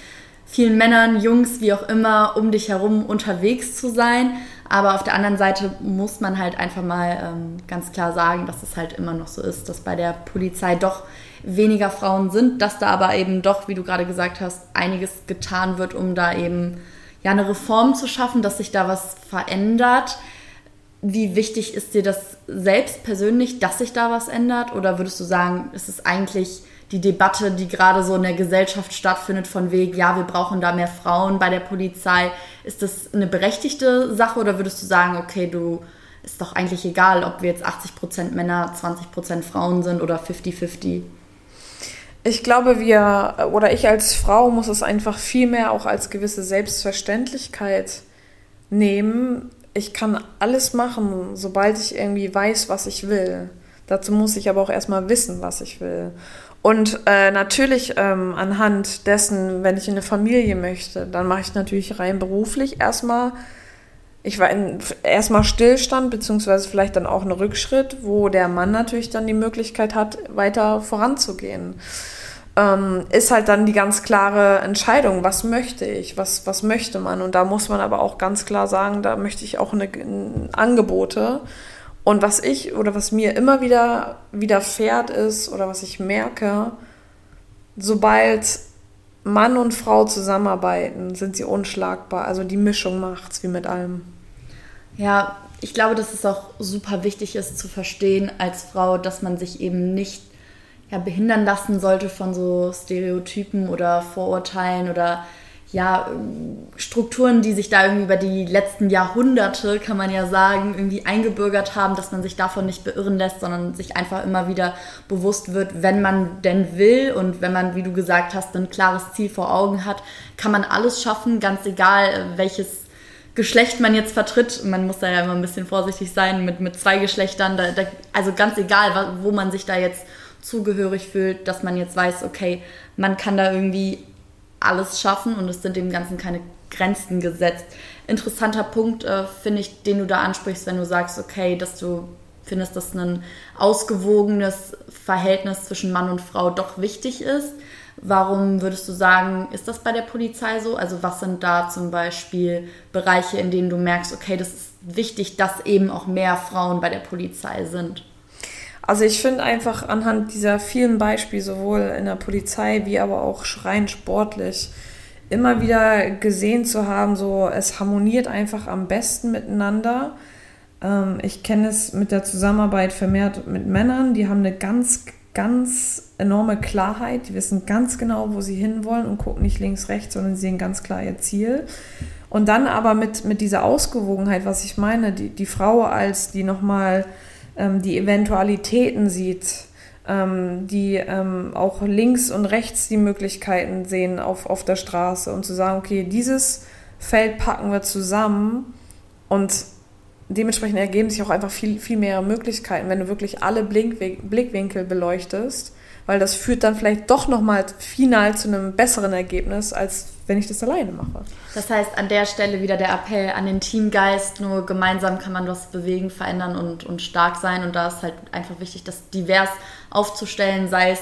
vielen Männern, Jungs, wie auch immer, um dich herum unterwegs zu sein. Aber auf der anderen Seite muss man halt einfach mal ähm, ganz klar sagen, dass es halt immer noch so ist, dass bei der Polizei doch weniger Frauen sind, dass da aber eben doch, wie du gerade gesagt hast, einiges getan wird, um da eben ja eine Reform zu schaffen, dass sich da was verändert. wie wichtig ist dir das selbst persönlich, dass sich da was ändert? Oder würdest du sagen, ist es eigentlich die Debatte, die gerade so in der Gesellschaft stattfindet, von wegen, ja, wir brauchen da mehr Frauen bei der Polizei. Ist das eine berechtigte Sache oder würdest du sagen, okay, du ist doch eigentlich egal, ob wir jetzt 80% Männer, 20% Frauen sind oder 50-50? Ich glaube, wir oder ich als Frau muss es einfach viel mehr auch als gewisse Selbstverständlichkeit nehmen. Ich kann alles machen, sobald ich irgendwie weiß, was ich will. Dazu muss ich aber auch erstmal wissen, was ich will. Und äh, natürlich ähm, anhand dessen, wenn ich in eine Familie möchte, dann mache ich natürlich rein beruflich erstmal, ich war in erstmal Stillstand, beziehungsweise vielleicht dann auch ein Rückschritt, wo der Mann natürlich dann die Möglichkeit hat, weiter voranzugehen. Ähm, ist halt dann die ganz klare Entscheidung, was möchte ich, was, was möchte man. Und da muss man aber auch ganz klar sagen, da möchte ich auch eine Angebote und was ich oder was mir immer wieder widerfährt ist oder was ich merke, sobald Mann und Frau zusammenarbeiten, sind sie unschlagbar. Also die Mischung macht's wie mit allem. Ja, ich glaube, dass es auch super wichtig ist zu verstehen als Frau, dass man sich eben nicht ja, behindern lassen sollte von so Stereotypen oder Vorurteilen oder ja, Strukturen, die sich da irgendwie über die letzten Jahrhunderte, kann man ja sagen, irgendwie eingebürgert haben, dass man sich davon nicht beirren lässt, sondern sich einfach immer wieder bewusst wird, wenn man denn will und wenn man, wie du gesagt hast, ein klares Ziel vor Augen hat, kann man alles schaffen, ganz egal, welches Geschlecht man jetzt vertritt. Man muss da ja immer ein bisschen vorsichtig sein mit, mit zwei Geschlechtern. Da, da, also ganz egal, wo man sich da jetzt zugehörig fühlt, dass man jetzt weiß, okay, man kann da irgendwie alles schaffen und es sind dem Ganzen keine Grenzen gesetzt. Interessanter Punkt, äh, finde ich, den du da ansprichst, wenn du sagst, okay, dass du findest, dass ein ausgewogenes Verhältnis zwischen Mann und Frau doch wichtig ist. Warum würdest du sagen, ist das bei der Polizei so? Also was sind da zum Beispiel Bereiche, in denen du merkst, okay, das ist wichtig, dass eben auch mehr Frauen bei der Polizei sind? Also ich finde einfach anhand dieser vielen Beispiele, sowohl in der Polizei wie aber auch schreien sportlich, immer wieder gesehen zu haben, so es harmoniert einfach am besten miteinander. Ähm, ich kenne es mit der Zusammenarbeit vermehrt mit Männern, die haben eine ganz, ganz enorme Klarheit, die wissen ganz genau, wo sie hinwollen und gucken nicht links, rechts, sondern sehen ganz klar ihr Ziel. Und dann aber mit, mit dieser Ausgewogenheit, was ich meine, die, die Frau als die nochmal ähm, die Eventualitäten sieht, ähm, die ähm, auch links und rechts die Möglichkeiten sehen auf, auf der Straße und zu sagen, okay, dieses Feld packen wir zusammen und dementsprechend ergeben sich auch einfach viel, viel mehr Möglichkeiten, wenn du wirklich alle Blickwinkel beleuchtest, weil das führt dann vielleicht doch nochmal final zu einem besseren Ergebnis, als wenn ich das alleine mache. Das heißt, an der Stelle wieder der Appell an den Teamgeist, nur gemeinsam kann man was bewegen, verändern und, und stark sein. Und da ist halt einfach wichtig, das divers aufzustellen, sei es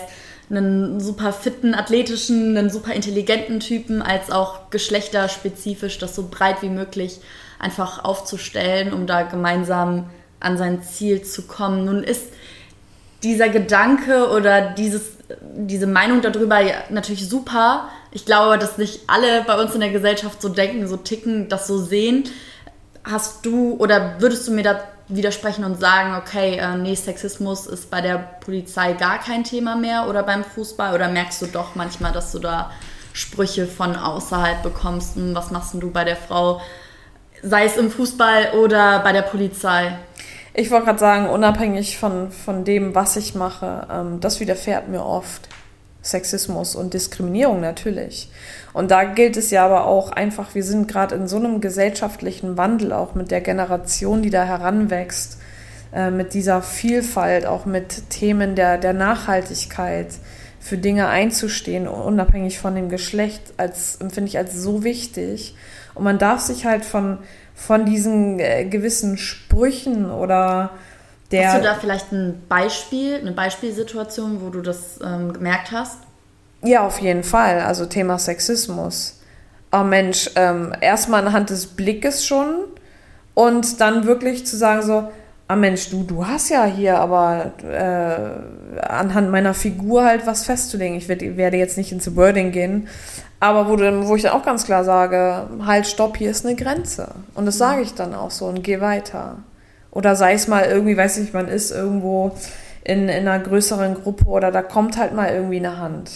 einen super fitten, athletischen, einen super intelligenten Typen, als auch geschlechterspezifisch, das so breit wie möglich einfach aufzustellen, um da gemeinsam an sein Ziel zu kommen. Nun ist dieser Gedanke oder dieses, diese Meinung darüber natürlich super. Ich glaube, dass nicht alle bei uns in der Gesellschaft so denken, so ticken, das so sehen. Hast du oder würdest du mir da widersprechen und sagen, okay, äh, nee, Sexismus ist bei der Polizei gar kein Thema mehr oder beim Fußball? Oder merkst du doch manchmal, dass du da Sprüche von außerhalb bekommst? Und was machst du bei der Frau, sei es im Fußball oder bei der Polizei? Ich wollte gerade sagen, unabhängig von, von dem, was ich mache, ähm, das widerfährt mir oft. Sexismus und Diskriminierung natürlich. Und da gilt es ja aber auch einfach, wir sind gerade in so einem gesellschaftlichen Wandel, auch mit der Generation, die da heranwächst, äh, mit dieser Vielfalt, auch mit Themen der, der Nachhaltigkeit, für Dinge einzustehen, unabhängig von dem Geschlecht, als empfinde ich als so wichtig. Und man darf sich halt von von diesen äh, gewissen Sprüchen oder der. Hast du da vielleicht ein Beispiel, eine Beispielsituation, wo du das ähm, gemerkt hast? Ja, auf jeden Fall. Also Thema Sexismus. Oh Mensch, ähm, erstmal anhand des Blickes schon und dann wirklich zu sagen so, ah Mensch, du, du hast ja hier aber äh, anhand meiner Figur halt was festzulegen. Ich werd, werde jetzt nicht ins Wording gehen, aber wo, du, wo ich dann auch ganz klar sage, halt, stopp, hier ist eine Grenze. Und das sage ich dann auch so und geh weiter. Oder sei es mal irgendwie, weiß ich, man ist irgendwo in, in einer größeren Gruppe oder da kommt halt mal irgendwie eine Hand.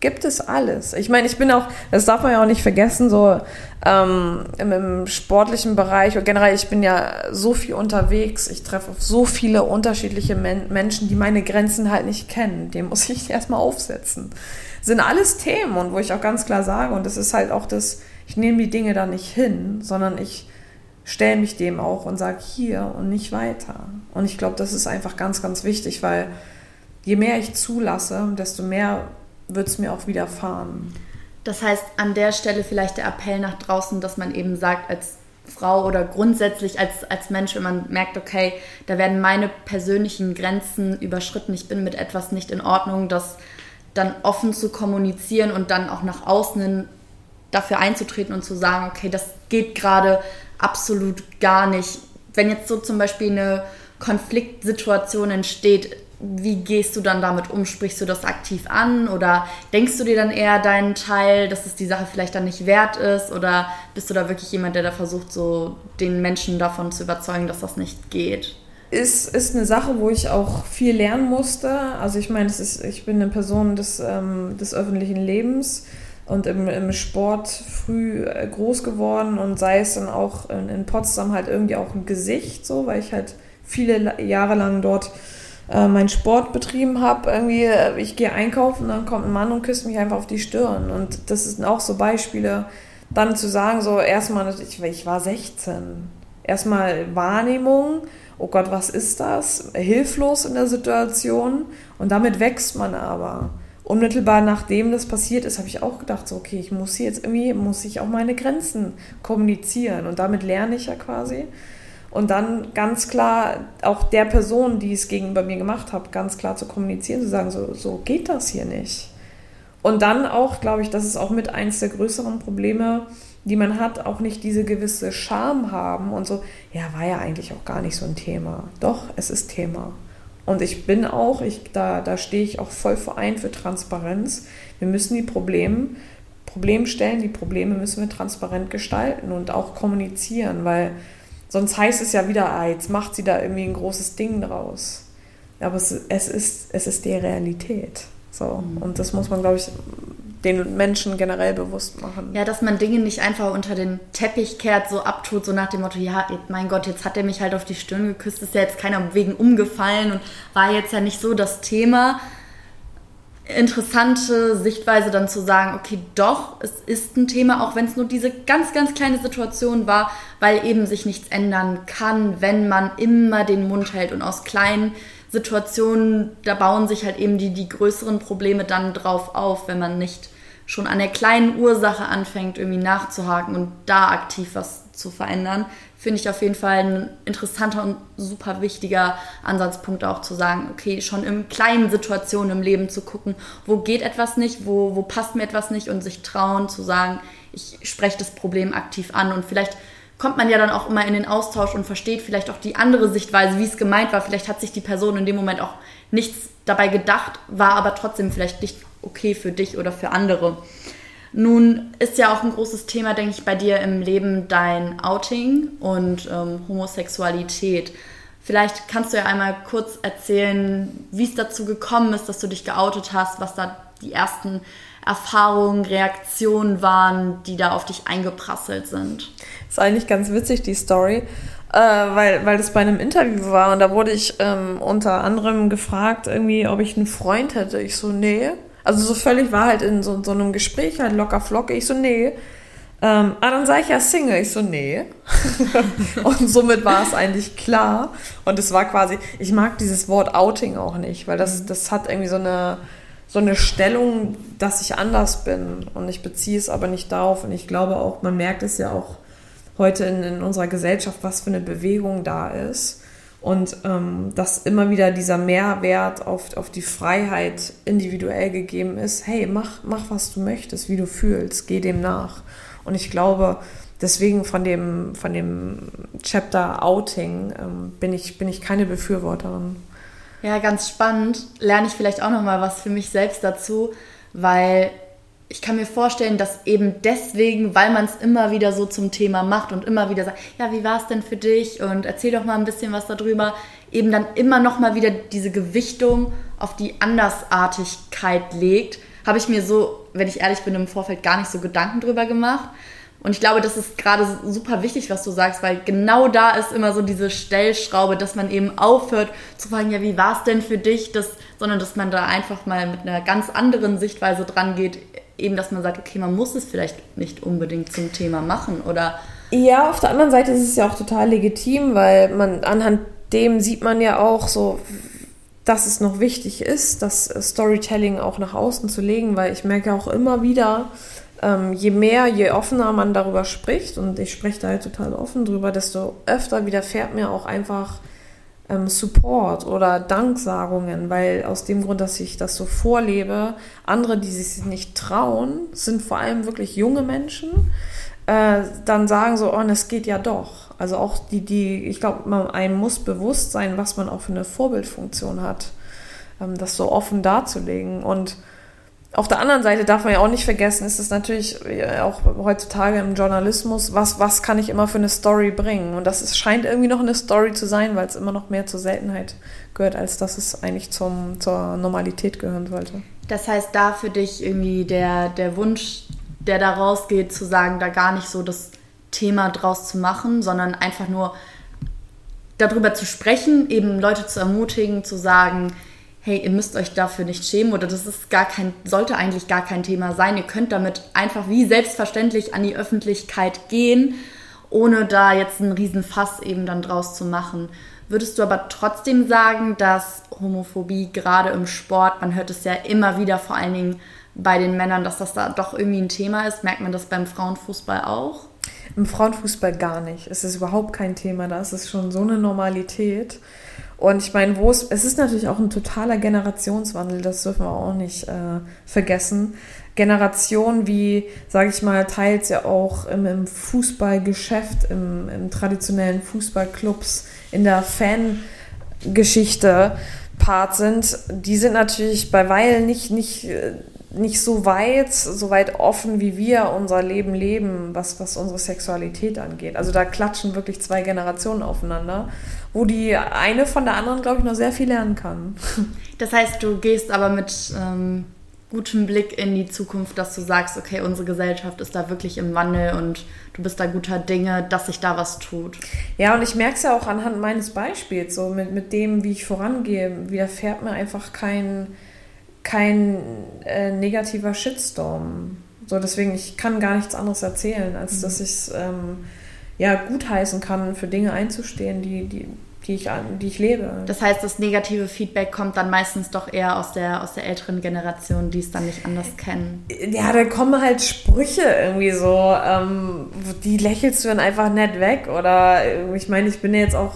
Gibt es alles. Ich meine, ich bin auch, das darf man ja auch nicht vergessen, so ähm, im, im, sportlichen Bereich und generell, ich bin ja so viel unterwegs, ich treffe auf so viele unterschiedliche Men Menschen, die meine Grenzen halt nicht kennen. Dem muss ich erstmal aufsetzen. Das sind alles Themen und wo ich auch ganz klar sage, und das ist halt auch das, ich nehme die Dinge da nicht hin, sondern ich stelle mich dem auch und sage hier und nicht weiter. Und ich glaube, das ist einfach ganz, ganz wichtig, weil je mehr ich zulasse, desto mehr wird es mir auch widerfahren. Das heißt, an der Stelle vielleicht der Appell nach draußen, dass man eben sagt, als Frau oder grundsätzlich als, als Mensch, wenn man merkt, okay, da werden meine persönlichen Grenzen überschritten, ich bin mit etwas nicht in Ordnung, das dann offen zu kommunizieren und dann auch nach außen dafür einzutreten und zu sagen, okay, das geht gerade absolut gar nicht. Wenn jetzt so zum Beispiel eine Konfliktsituation entsteht, wie gehst du dann damit um? Sprichst du das aktiv an oder denkst du dir dann eher deinen Teil, dass es die Sache vielleicht dann nicht wert ist? Oder bist du da wirklich jemand, der da versucht, so den Menschen davon zu überzeugen, dass das nicht geht? Ist, ist eine Sache, wo ich auch viel lernen musste. Also ich meine, ich bin eine Person des, ähm, des öffentlichen Lebens und im, im Sport früh äh, groß geworden und sei es dann auch in, in Potsdam halt irgendwie auch ein Gesicht, so, weil ich halt viele Jahre lang dort äh, meinen Sport betrieben habe. Irgendwie, äh, ich gehe einkaufen, dann kommt ein Mann und küsst mich einfach auf die Stirn. Und das sind auch so Beispiele, dann zu sagen, so erstmal, ich, ich war 16, erstmal Wahrnehmung, oh Gott, was ist das? Hilflos in der Situation und damit wächst man aber. Unmittelbar nachdem das passiert ist, habe ich auch gedacht, so, okay, ich muss jetzt irgendwie, muss ich auch meine Grenzen kommunizieren und damit lerne ich ja quasi. Und dann ganz klar auch der Person, die es gegenüber mir gemacht hat, ganz klar zu kommunizieren, zu sagen, so, so geht das hier nicht. Und dann auch, glaube ich, das ist auch mit eins der größeren Probleme, die man hat, auch nicht diese gewisse Scham haben und so, ja, war ja eigentlich auch gar nicht so ein Thema. Doch, es ist Thema. Und ich bin auch, ich, da, da stehe ich auch voll vereint für Transparenz. Wir müssen die Probleme, Problemstellen, die Probleme müssen wir transparent gestalten und auch kommunizieren, weil Sonst heißt es ja wieder, ah, jetzt macht sie da irgendwie ein großes Ding draus. Aber es, es, ist, es ist die Realität. So. Mhm. Und das muss man, glaube ich, den Menschen generell bewusst machen. Ja, dass man Dinge nicht einfach unter den Teppich kehrt, so abtut, so nach dem Motto, ja, mein Gott, jetzt hat er mich halt auf die Stirn geküsst, ist ja jetzt keiner wegen umgefallen und war jetzt ja nicht so das Thema, interessante Sichtweise dann zu sagen, okay, doch, es ist ein Thema, auch wenn es nur diese ganz, ganz kleine Situation war, weil eben sich nichts ändern kann, wenn man immer den Mund hält. Und aus kleinen Situationen, da bauen sich halt eben die, die größeren Probleme dann drauf auf, wenn man nicht schon an der kleinen Ursache anfängt, irgendwie nachzuhaken und da aktiv was zu verändern, finde ich auf jeden Fall ein interessanter und super wichtiger Ansatzpunkt auch zu sagen, okay, schon in kleinen Situationen im Leben zu gucken, wo geht etwas nicht, wo, wo passt mir etwas nicht und sich trauen zu sagen, ich spreche das Problem aktiv an und vielleicht kommt man ja dann auch immer in den Austausch und versteht vielleicht auch die andere Sichtweise, wie es gemeint war. Vielleicht hat sich die Person in dem Moment auch nichts dabei gedacht, war aber trotzdem vielleicht nicht okay für dich oder für andere. Nun ist ja auch ein großes Thema, denke ich, bei dir im Leben dein Outing und ähm, Homosexualität. Vielleicht kannst du ja einmal kurz erzählen, wie es dazu gekommen ist, dass du dich geoutet hast, was da die ersten Erfahrungen, Reaktionen waren, die da auf dich eingeprasselt sind. Ist eigentlich ganz witzig, die Story, äh, weil, weil das bei einem Interview war und da wurde ich ähm, unter anderem gefragt, irgendwie, ob ich einen Freund hätte. Ich so, nee. Also so völlig war halt in so, so einem Gespräch halt locker flocke. Ich so, nee. Ähm, ah, dann sage ich ja Single. Ich so, nee. und somit war es eigentlich klar. Und es war quasi, ich mag dieses Wort Outing auch nicht, weil das, das hat irgendwie so eine, so eine Stellung, dass ich anders bin. Und ich beziehe es aber nicht darauf. Und ich glaube auch, man merkt es ja auch heute in, in unserer Gesellschaft, was für eine Bewegung da ist. Und ähm, dass immer wieder dieser Mehrwert auf, auf die Freiheit individuell gegeben ist, hey, mach, mach, was du möchtest, wie du fühlst, geh dem nach. Und ich glaube, deswegen von dem, von dem Chapter Outing ähm, bin, ich, bin ich keine Befürworterin. Ja, ganz spannend. Lerne ich vielleicht auch nochmal was für mich selbst dazu, weil ich kann mir vorstellen, dass eben deswegen, weil man es immer wieder so zum Thema macht und immer wieder sagt, ja, wie war es denn für dich und erzähl doch mal ein bisschen was darüber, eben dann immer noch mal wieder diese Gewichtung auf die Andersartigkeit legt, habe ich mir so, wenn ich ehrlich bin, im Vorfeld gar nicht so Gedanken drüber gemacht. Und ich glaube, das ist gerade super wichtig, was du sagst, weil genau da ist immer so diese Stellschraube, dass man eben aufhört zu fragen, ja, wie war es denn für dich, das, sondern dass man da einfach mal mit einer ganz anderen Sichtweise dran geht, eben, dass man sagt, okay, man muss es vielleicht nicht unbedingt zum Thema machen oder. Ja, auf der anderen Seite ist es ja auch total legitim, weil man anhand dem sieht man ja auch so, dass es noch wichtig ist, das Storytelling auch nach außen zu legen, weil ich merke auch immer wieder, ähm, je mehr, je offener man darüber spricht, und ich spreche da halt total offen drüber, desto öfter widerfährt mir auch einfach ähm, Support oder Danksagungen, weil aus dem Grund, dass ich das so vorlebe, andere, die sich nicht trauen, sind vor allem wirklich junge Menschen, äh, dann sagen so, oh, das geht ja doch. Also auch die, die, ich glaube, einem muss bewusst sein, was man auch für eine Vorbildfunktion hat, ähm, das so offen darzulegen und auf der anderen Seite darf man ja auch nicht vergessen, ist es natürlich äh, auch heutzutage im Journalismus, was, was kann ich immer für eine Story bringen? Und das ist, scheint irgendwie noch eine Story zu sein, weil es immer noch mehr zur Seltenheit gehört, als dass es eigentlich zum, zur Normalität gehören sollte. Das heißt, da für dich irgendwie der, der Wunsch, der da rausgeht, zu sagen, da gar nicht so das Thema draus zu machen, sondern einfach nur darüber zu sprechen, eben Leute zu ermutigen, zu sagen, hey, ihr müsst euch dafür nicht schämen oder das ist gar kein, sollte eigentlich gar kein Thema sein. Ihr könnt damit einfach wie selbstverständlich an die Öffentlichkeit gehen, ohne da jetzt einen riesen Fass eben dann draus zu machen. Würdest du aber trotzdem sagen, dass Homophobie gerade im Sport, man hört es ja immer wieder, vor allen Dingen bei den Männern, dass das da doch irgendwie ein Thema ist? Merkt man das beim Frauenfußball auch? Im Frauenfußball gar nicht. Es ist überhaupt kein Thema. Da ist es schon so eine Normalität. Und ich meine, wo es, es ist natürlich auch ein totaler Generationswandel, das dürfen wir auch nicht äh, vergessen. Generation wie, sage ich mal, teils ja auch im, im Fußballgeschäft, im, im, traditionellen Fußballclubs, in der Fangeschichte Part sind, die sind natürlich bei Weil nicht, nicht, nicht so weit, so weit offen, wie wir unser Leben leben, was, was unsere Sexualität angeht. Also da klatschen wirklich zwei Generationen aufeinander wo die eine von der anderen, glaube ich, noch sehr viel lernen kann. Das heißt, du gehst aber mit ähm, gutem Blick in die Zukunft, dass du sagst, okay, unsere Gesellschaft ist da wirklich im Wandel und du bist da guter Dinge, dass sich da was tut. Ja, und ich merke es ja auch anhand meines Beispiels, so mit, mit dem, wie ich vorangehe, widerfährt mir einfach kein, kein äh, negativer Shitstorm. So, deswegen, ich kann gar nichts anderes erzählen, als mhm. dass ich es ähm, ja, gutheißen kann, für Dinge einzustehen, die, die, die, ich, die ich lebe. Das heißt, das negative Feedback kommt dann meistens doch eher aus der, aus der älteren Generation, die es dann nicht anders kennen. Ja, da kommen halt Sprüche irgendwie so, ähm, die lächelst du dann einfach nett weg. Oder ich meine, ich bin jetzt auch,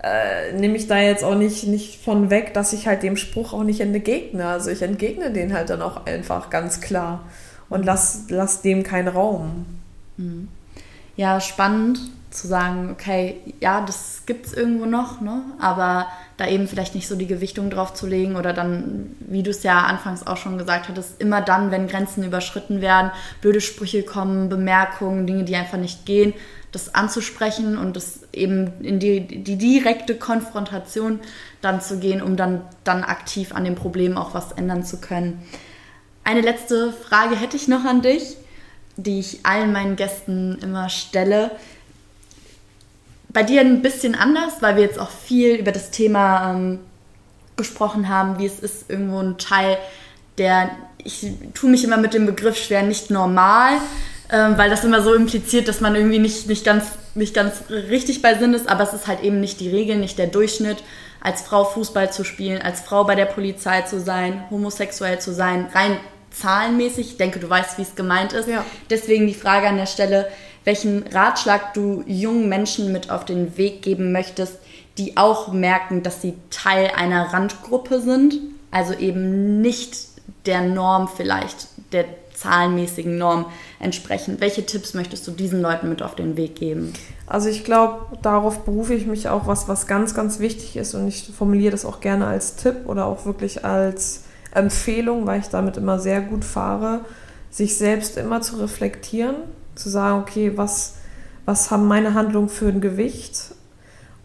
äh, nehme ich da jetzt auch nicht, nicht von weg, dass ich halt dem Spruch auch nicht entgegne. Also ich entgegne den halt dann auch einfach ganz klar und lass, lass dem keinen Raum. Mhm ja spannend zu sagen, okay, ja, das gibt es irgendwo noch, ne? aber da eben vielleicht nicht so die Gewichtung drauf zu legen oder dann, wie du es ja anfangs auch schon gesagt hattest, immer dann, wenn Grenzen überschritten werden, blöde Sprüche kommen, Bemerkungen, Dinge, die einfach nicht gehen, das anzusprechen und das eben in die, die direkte Konfrontation dann zu gehen, um dann, dann aktiv an dem Problem auch was ändern zu können. Eine letzte Frage hätte ich noch an dich die ich allen meinen Gästen immer stelle. Bei dir ein bisschen anders, weil wir jetzt auch viel über das Thema ähm, gesprochen haben, wie es ist, irgendwo ein Teil, der, ich tue mich immer mit dem Begriff schwer, nicht normal, ähm, weil das immer so impliziert, dass man irgendwie nicht, nicht, ganz, nicht ganz richtig bei Sinn ist, aber es ist halt eben nicht die Regel, nicht der Durchschnitt, als Frau Fußball zu spielen, als Frau bei der Polizei zu sein, homosexuell zu sein, rein zahlenmäßig. Ich denke, du weißt, wie es gemeint ist. Ja. Deswegen die Frage an der Stelle, welchen Ratschlag du jungen Menschen mit auf den Weg geben möchtest, die auch merken, dass sie Teil einer Randgruppe sind, also eben nicht der Norm vielleicht, der zahlenmäßigen Norm entsprechen. Welche Tipps möchtest du diesen Leuten mit auf den Weg geben? Also ich glaube, darauf berufe ich mich auch, was, was ganz, ganz wichtig ist und ich formuliere das auch gerne als Tipp oder auch wirklich als Empfehlung, weil ich damit immer sehr gut fahre, sich selbst immer zu reflektieren, zu sagen, okay, was, was haben meine Handlungen für ein Gewicht?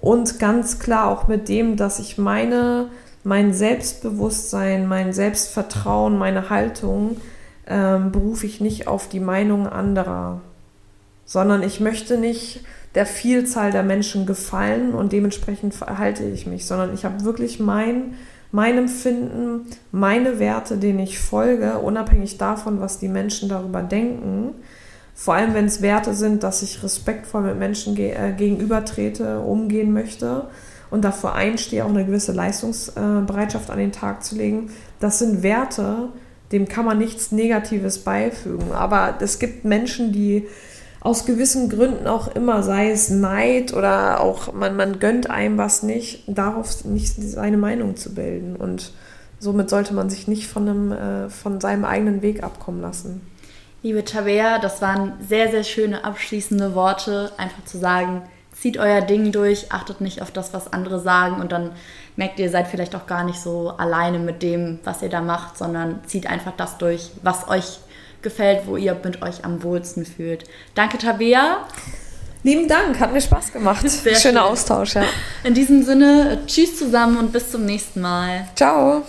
Und ganz klar auch mit dem, dass ich meine, mein Selbstbewusstsein, mein Selbstvertrauen, meine Haltung ähm, berufe ich nicht auf die Meinung anderer, sondern ich möchte nicht der Vielzahl der Menschen gefallen und dementsprechend verhalte ich mich, sondern ich habe wirklich mein, mein Empfinden, meine Werte, denen ich folge, unabhängig davon, was die Menschen darüber denken. Vor allem, wenn es Werte sind, dass ich respektvoll mit Menschen ge äh, gegenübertrete, umgehen möchte und dafür einstehe, auch eine gewisse Leistungsbereitschaft an den Tag zu legen. Das sind Werte, dem kann man nichts Negatives beifügen. Aber es gibt Menschen, die aus gewissen Gründen auch immer, sei es Neid oder auch man, man gönnt einem was nicht, darauf nicht seine Meinung zu bilden. Und somit sollte man sich nicht von, einem, äh, von seinem eigenen Weg abkommen lassen. Liebe Tabea, das waren sehr, sehr schöne abschließende Worte, einfach zu sagen, zieht euer Ding durch, achtet nicht auf das, was andere sagen und dann merkt ihr, seid vielleicht auch gar nicht so alleine mit dem, was ihr da macht, sondern zieht einfach das durch, was euch gefällt, wo ihr mit euch am wohlsten fühlt. Danke, Tabea. Lieben Dank, hat mir Spaß gemacht. Sehr Schöner schön. Austausch, ja. In diesem Sinne, tschüss zusammen und bis zum nächsten Mal. Ciao.